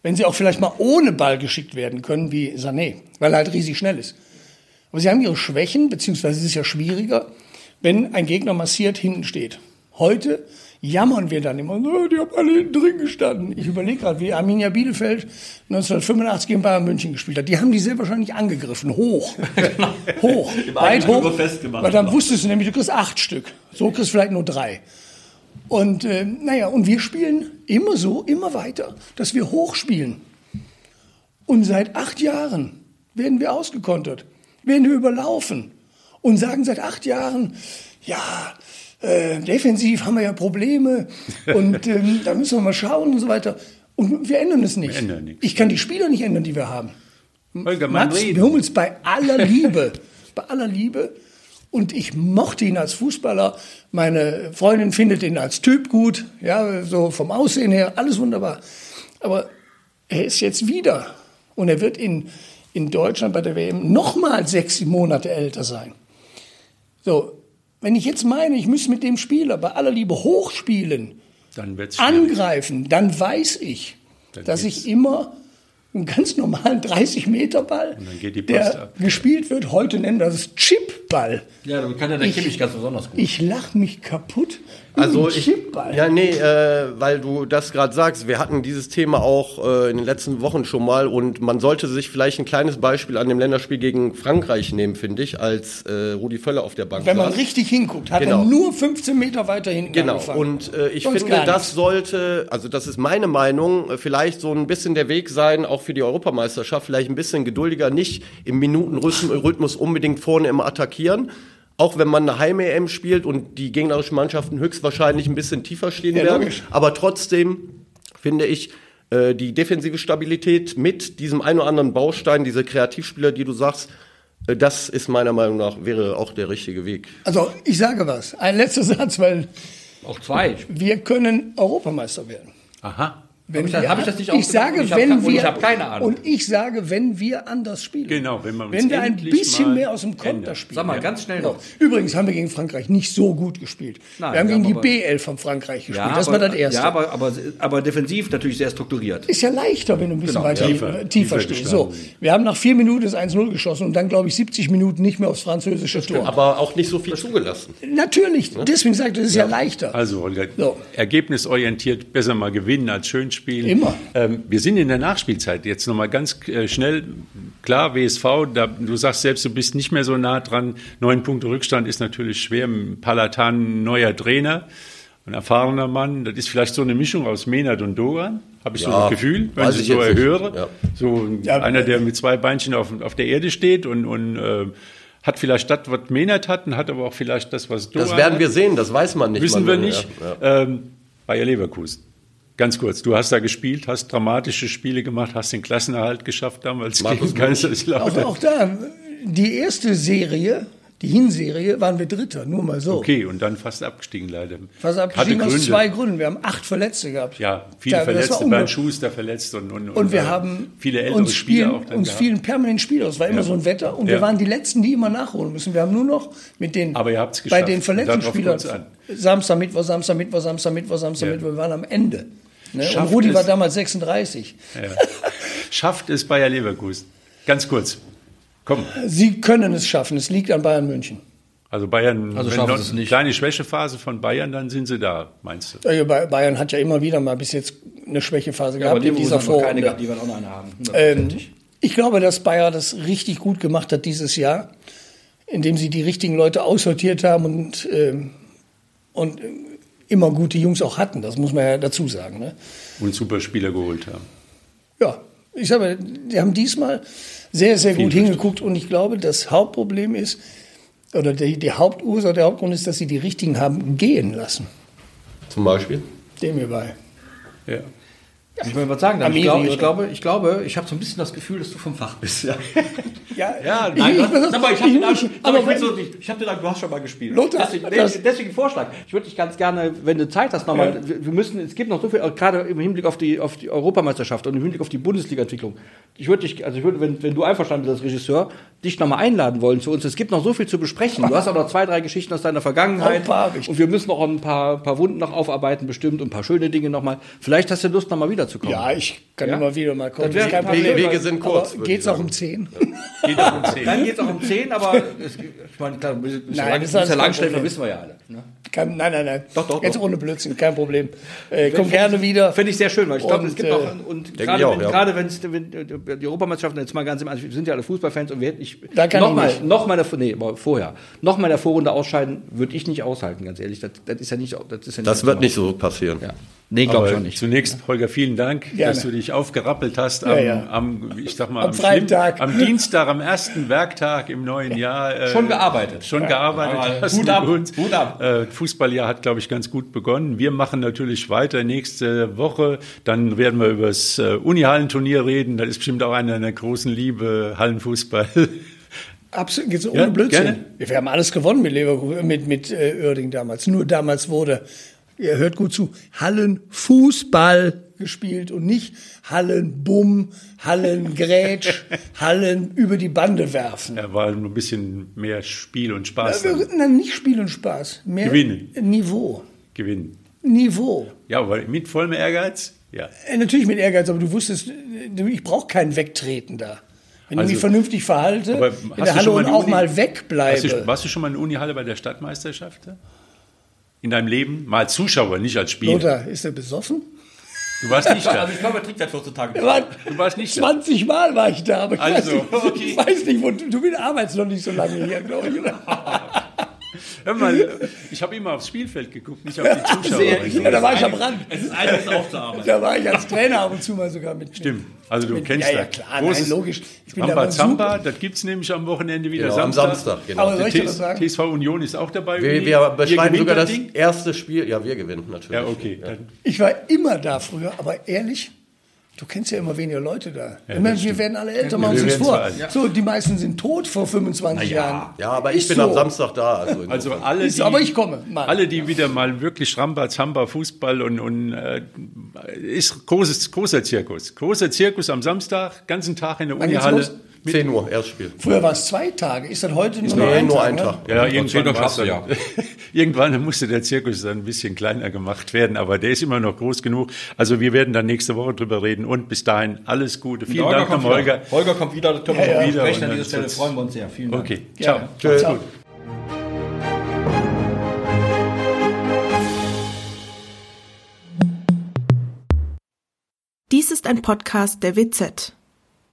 D: Wenn sie auch vielleicht mal ohne Ball geschickt werden können, wie Sané, weil er halt riesig schnell ist. Aber sie haben ihre Schwächen, beziehungsweise es ist ja schwieriger, wenn ein Gegner massiert hinten steht. Heute jammern wir dann immer, "Oh, die haben alle hinten drin gestanden. Ich überlege gerade, wie Arminia Bielefeld 1985 gegen Bayern München gespielt hat. Die haben die sehr wahrscheinlich angegriffen, hoch. <laughs> hoch, weit hoch. Weil dann wusstest du nämlich, du kriegst acht Stück. So kriegst du vielleicht nur drei. Und äh, naja, und wir spielen immer so, immer weiter, dass wir hochspielen. Und seit acht Jahren werden wir ausgekontert, werden wir überlaufen und sagen seit acht Jahren, ja, äh, defensiv haben wir ja Probleme und <laughs> ähm, da müssen wir mal schauen und so weiter. Und wir ändern es nicht.
A: Ändern.
D: Ich kann die Spieler nicht ändern, die wir haben.
A: Holger, reden.
D: Hummels bei aller Liebe, <laughs> bei aller Liebe. Und ich mochte ihn als Fußballer. Meine Freundin findet ihn als Typ gut, ja, so vom Aussehen her, alles wunderbar. Aber er ist jetzt wieder und er wird in, in Deutschland bei der WM nochmal sechs Monate älter sein. So, wenn ich jetzt meine, ich müsste mit dem Spieler bei aller Liebe hochspielen,
A: Dann
D: angreifen, dann weiß ich,
A: Dann
D: dass ich immer einen ganz normalen 30-Meter-Ball,
A: Und dann geht die Post
D: der
A: ab.
D: gespielt wird, heute nennen wir das Chip-Ball.
B: Ja, dann kann ja der
D: Ich-
B: Kimmich ganz besonders gut.
D: Ich lach mich kaputt.
C: Also
D: Ein
C: ich, ja nee, äh, weil du das gerade sagst, wir hatten dieses Thema auch äh, in den letzten Wochen schon mal und man sollte sich vielleicht ein kleines Beispiel an dem Länderspiel gegen Frankreich nehmen, finde ich, als äh, Rudi Völler auf der Bank
D: Wenn man
C: saß.
D: richtig hinguckt, hat
C: Genau.
D: er nur 15 Meter weiter hinten
C: Genau,
D: angefangen.
C: und äh, ich
D: Sonst
C: finde, das sollte, also das ist meine Meinung, äh, vielleicht so ein bisschen der Weg sein, auch für die Europameisterschaft, vielleicht ein bisschen geduldiger, nicht im Minutenrhythmus unbedingt vorne immer attackieren. Auch wenn man eine Heim-EM spielt und die gegnerischen Mannschaften höchstwahrscheinlich ein bisschen tiefer stehen
D: Ja,
C: werden.
D: logisch.
C: Aber trotzdem finde ich, äh, die defensive Stabilität mit diesem ein oder anderen Baustein, diese Kreativspieler, die du sagst, äh, das ist meiner Meinung nach, wäre auch der richtige Weg.
D: Also ich sage was, ein letzter <laughs> Satz, weil
B: Auch zwei.
D: wir können Europameister werden.
A: Aha.
D: Wenn
B: Hab ich das-
D: wir-
B: hab ich das nicht
D: ich sage,
B: Und ich hab
D: wenn
B: und
D: wir,
B: ich hab keine Ahnung.
D: Und ich sage, wenn wir anders spielen.
A: Genau, wenn man
D: Wenn wir ein bisschen mehr aus dem Konter spielen.
B: Sag mal, ganz schnell
D: So.
B: noch.
D: Übrigens haben wir gegen Frankreich nicht so gut gespielt.
B: Nein,
D: wir haben gegen die
B: aber-
D: B11 von Frankreich gespielt.
B: Ja,
D: das
B: aber,
D: war das Erste.
B: Ja, aber, aber, aber defensiv natürlich sehr strukturiert.
D: ist ja leichter, wenn du ein bisschen
B: Genau,
D: weiter
A: tiefer-
D: tiefer,
A: tiefer
D: stehst. So, wir haben nach vier Minuten das 1-0 geschossen und dann, glaube ich, 70 Minuten nicht mehr aufs französische Tor.
C: Aber auch nicht so viel zugelassen.
D: Natürlich, deswegen sagt er, es ist ja, leichter.
A: Also, Holger,
D: So.
A: ergebnisorientiert besser mal gewinnen als schön spielen.
D: Immer.
A: Ähm, wir sind in der Nachspielzeit. Jetzt nochmal ganz äh, schnell. Klar, WSV, da, du sagst selbst, du bist nicht mehr so nah dran. Neun Punkte Rückstand ist natürlich schwer. Palatan, neuer Trainer, ein erfahrener Mann. Das ist vielleicht so eine Mischung aus Menard und Dogan. Habe ich so
C: Ja,
A: ein Gefühl, wenn ich so erhöre.
C: Ja.
A: So
D: Ja,
A: einer, der mit zwei Beinchen auf, auf der Erde steht und, und äh, hat vielleicht das, was Menard hat, und hat aber auch vielleicht das, was Dogan
C: Das werden wir sehen, das weiß man nicht.
A: Wissen
C: man,
A: wir nicht.
C: Ja, ja.
A: Ähm, Bayer Leverkusen. Ganz kurz, du hast da gespielt, hast dramatische Spiele gemacht, hast den Klassenerhalt geschafft damals
C: Markus
A: gegen Kaiserslautern.
D: Auch, auch da, die erste Serie Die Hinserie waren wir Dritter, nur mal so.
A: Okay, und dann fast abgestiegen leider.
D: Fast
A: Hatte
D: abgestiegen aus
A: Gründe.
D: zwei Gründen. Wir haben acht Verletzte gehabt.
A: Ja, viele
D: war
A: Verletzte, Bernd. Schuster verletzt und, und,
D: Und wir
A: äh,
D: haben
A: viele ältere
D: uns
A: Spieler
D: spielen,
A: auch dann
D: uns
A: gehabt.
D: fielen permanent Spieler. Es war immer
A: Ja.
D: so ein Wetter und
A: Ja.
D: wir waren die Letzten, die immer nachholen müssen. Wir haben nur noch mit den
A: Aber ihr habt's
D: bei
A: geschafft.
D: den verletzten Spielern
A: kommt's an.
D: Samstag, Mittwoch, Samstag, Mittwoch, Samstag, Mittwoch, Samstag,
A: Ja.
D: Mittwoch. Wir waren am Ende. Ne? Und Rudi war damals 36.
A: Ja. Schafft es Bayer Leverkusen? Ganz kurz. Komm,
D: Sie können es schaffen. Es liegt an Bayern München.
A: also Bayern,
B: Also
A: wenn
B: schaffen es
A: eine
B: nicht.
A: kleine Schwächephase von Bayern, dann sind sie da, meinst du?
D: Bay- Bayern hat ja immer wieder mal bis jetzt eine Schwächephase gehabt in dieser
B: noch keine gehabt, die werden auch noch eine haben.
D: Ähm, ich glaube, dass Bayer das richtig gut gemacht hat dieses Jahr, indem sie die richtigen Leute aussortiert haben und, ähm, und äh, immer gute Jungs auch hatten. Das muss man ja dazu sagen. Ne?
A: Und super Spieler geholt haben.
D: Ja, ich sage, die haben diesmal sehr, sehr gut hingeguckt und ich glaube, das Hauptproblem ist, oder die, die Hauptursache, der Hauptgrund ist, dass sie die richtigen haben gehen lassen.
C: Zum Beispiel.
D: Dem hierbei.
A: Ja.
B: Ich will was sagen. Dann. Ich, glaube, ich glaube, ich glaube, ich habe so ein bisschen das Gefühl, dass du vom Fach bist. Ja, <laughs>
D: Ja,
A: Ja,
D: ich,
A: nein,
D: ich,
B: Sag mal, ich habe
D: ich-
B: gedacht, aber
D: aber
B: du hast schon mal gespielt.
D: Lothar,
B: deswegen,
D: das-
B: deswegen Vorschlag. Ich würde dich ganz gerne, wenn du Zeit hast, nochmal, wir wir müssen, es gibt noch so viel, auch gerade im Hinblick auf die, auf die Europameisterschaft und im Hinblick auf die Bundesliga-Entwicklung. Ich würde dich, also ich würde, wenn, wenn du einverstanden bist als Regisseur, dich nochmal einladen wollen zu uns. Es gibt noch so viel zu besprechen. Du hast auch noch zwei, drei Geschichten aus deiner Vergangenheit. Und wir müssen noch ein paar, paar Wunden noch aufarbeiten, bestimmt, und ein paar schöne Dinge nochmal. Vielleicht hast du Lust, nochmal wiederzukommen.
D: Ja, ich kann
B: Ja?
D: immer wieder mal kommen.
B: Das ein Problem.
C: Wege sind kurz,
D: geht's
C: ich
D: auch um 10?
A: Geht auch um 10.
B: Dann geht es auch um 10, aber es, ich meine, klar, ja
D: Nein,
B: lang,
D: das ist
B: du bist ja
D: alles kein
B: Langschläfer,
D: Problem.
B: wissen wir ja alle. Ne?
D: Kein, nein, nein, nein.
B: Doch, doch,
D: Jetzt
B: doch.
D: ohne Blödsinn, kein Problem. Äh, komm gerne wieder.
B: Finde ich sehr schön, weil ich glaube,
D: Und,
B: es gibt
D: äh,
B: auch, und
C: Denke
B: gerade
C: ich auch,
B: wenn,
C: ja.
B: gerade wenn es wenn die Europameisterschaften jetzt mal ganz im Ernst, wir sind ja alle Fußballfans und wir hätten ich
D: Da kann
B: noch
D: ich
B: mal
D: nicht.
B: noch mal der, nee, vorher noch mal der Vorrunde ausscheiden, würde ich nicht aushalten, ganz ehrlich. Das, das ist ja nicht das ist ja
C: Das wird nicht so passieren.
B: Ja. Nee, glaube ich auch nicht.
A: Zunächst, Holger, vielen Dank,
D: Gerne.
A: dass du dich aufgerappelt hast am,
D: Ja, ja.
A: am ich sag mal,
D: Am
A: am,
D: freien
A: schlimm-
D: Tag.
A: am Dienstag, am ersten Werktag im neuen Jahr. äh,
B: Schon gearbeitet.
A: Schon gearbeitet.
B: Aber
A: hast mit
B: ab,
A: uns.
B: Hut ab.
A: Äh, Fußballjahr hat, glaube ich, ganz gut begonnen. Wir machen natürlich weiter nächste Woche. Dann werden wir über das äh, Uni-Hallenturnier reden. Das ist bestimmt auch eine deiner großen Liebe, Hallenfußball. <laughs>
D: Absolut, geht's ohne
A: Ja,
D: Blödsinn.
A: gerne.
D: Wir haben alles gewonnen mit Leverkusen, mit, mit äh, Oerding damals. Nur damals wurde, ihr hört gut zu, Hallenfußball gespielt und nicht Hallenbumm, Hallengrätsch, <laughs> Hallen über die Bande werfen.
A: Da war ein bisschen mehr Spiel und Spaß.
D: Wir
A: Dann.
D: nicht Spiel und Spaß, mehr
A: Gewinnen.
D: Niveau.
A: Gewinnen.
D: Niveau.
A: Ja, aber mit vollem Ehrgeiz? Ja.
D: Äh, Natürlich mit Ehrgeiz, aber du wusstest, äh, ich brauche kein Wegtreten da. Wenn
A: Also-
D: ich mich vernünftig verhalte, in
A: hast
D: der Halle und auch mal wegbleibe.
A: du, warst du schon mal in der Unihalle bei der Stadtmeisterschaft? In deinem Leben? Mal als Zuschauer, nicht als Spieler.
D: Lothar, ist er besoffen?
A: Du warst nicht da.
B: Also ich glaube, er trinkt seit 14 Tagen.
D: War,
A: Du warst nicht da.
D: 20 Mal war ich da, aber ich,
A: Also,
D: weiß, nicht,
A: okay.
D: ich weiß nicht, wo du, du bist arbeitest noch nicht so lange hier, glaube ich. <laughs>
A: Hör mal, ich habe immer aufs Spielfeld geguckt, nicht auf die Zuschauer.
D: Ja, da war ich am Rand.
B: Es ist einiges aufzuarbeiten.
D: Da war ich als Trainer ab und zu mal sogar mit.
A: Stimmt. Also du
D: mit,
A: kennst
D: ja, ja,
A: das.
D: klar,
A: Großes
D: nein, logisch. Ich bin da
A: Zamba,
D: super.
A: das gibt es nämlich am Wochenende wieder
C: Genau, am
A: Samstag.
C: Samstag, genau.
D: Aber soll ich was sagen?
A: TSV Union ist auch dabei.
C: Wir, wir beschreiben sogar das
A: Ding?
C: erste Spiel. Ja, wir gewinnen natürlich.
A: Ja, okay.
C: Ja.
D: Ich war immer da früher, aber ehrlich, du kennst ja immer weniger Leute da. ich meine, wir werden alle älter, machen
A: wir
D: uns vor.
A: alt.
D: So, die meisten sind tot vor 25 Jahren.
C: Ja, aber ich
D: Ist
C: bin
D: so.
C: am Samstag da. Also, <laughs>
A: also alle,
D: Ist,
A: die,
D: aber ich komme, Mann.
A: alle, die wieder mal wirklich Ramba, Zamba, Fußball und, und äh, ist großes, großer Zirkus. Großer Zirkus am Samstag, ganzen Tag in der
D: geht's
A: Unihalle.
D: Los?
C: 10 Uhr, Erstspiel.
D: Früher war es zwei Tage. Ist das heute nur noch
C: Nee,
D: ein
C: nur
D: Tag?
C: ein
D: ne?
C: Tag.
A: Ja, irgendwann, war's
B: schaffst du
A: dann, <laughs> <laughs> irgendwann musste der Zirkus dann ein bisschen kleiner gemacht werden, aber der ist immer noch groß genug. Also wir werden dann nächste Woche drüber reden und bis dahin alles Gute. Vielen
B: Holger
A: Dank,
B: kommt
A: Herr Holger.
B: wieder. Holger kommt wieder, wir
D: Ja, ja.
B: wieder.
A: Und
B: An
A: dann
B: dieser Stelle freuen wir uns sehr. Vielen Dank.
A: Okay,
D: Ja,
A: ciao.
D: ciao.
A: Alles
D: ciao.
E: Dies ist ein Podcast der WZ.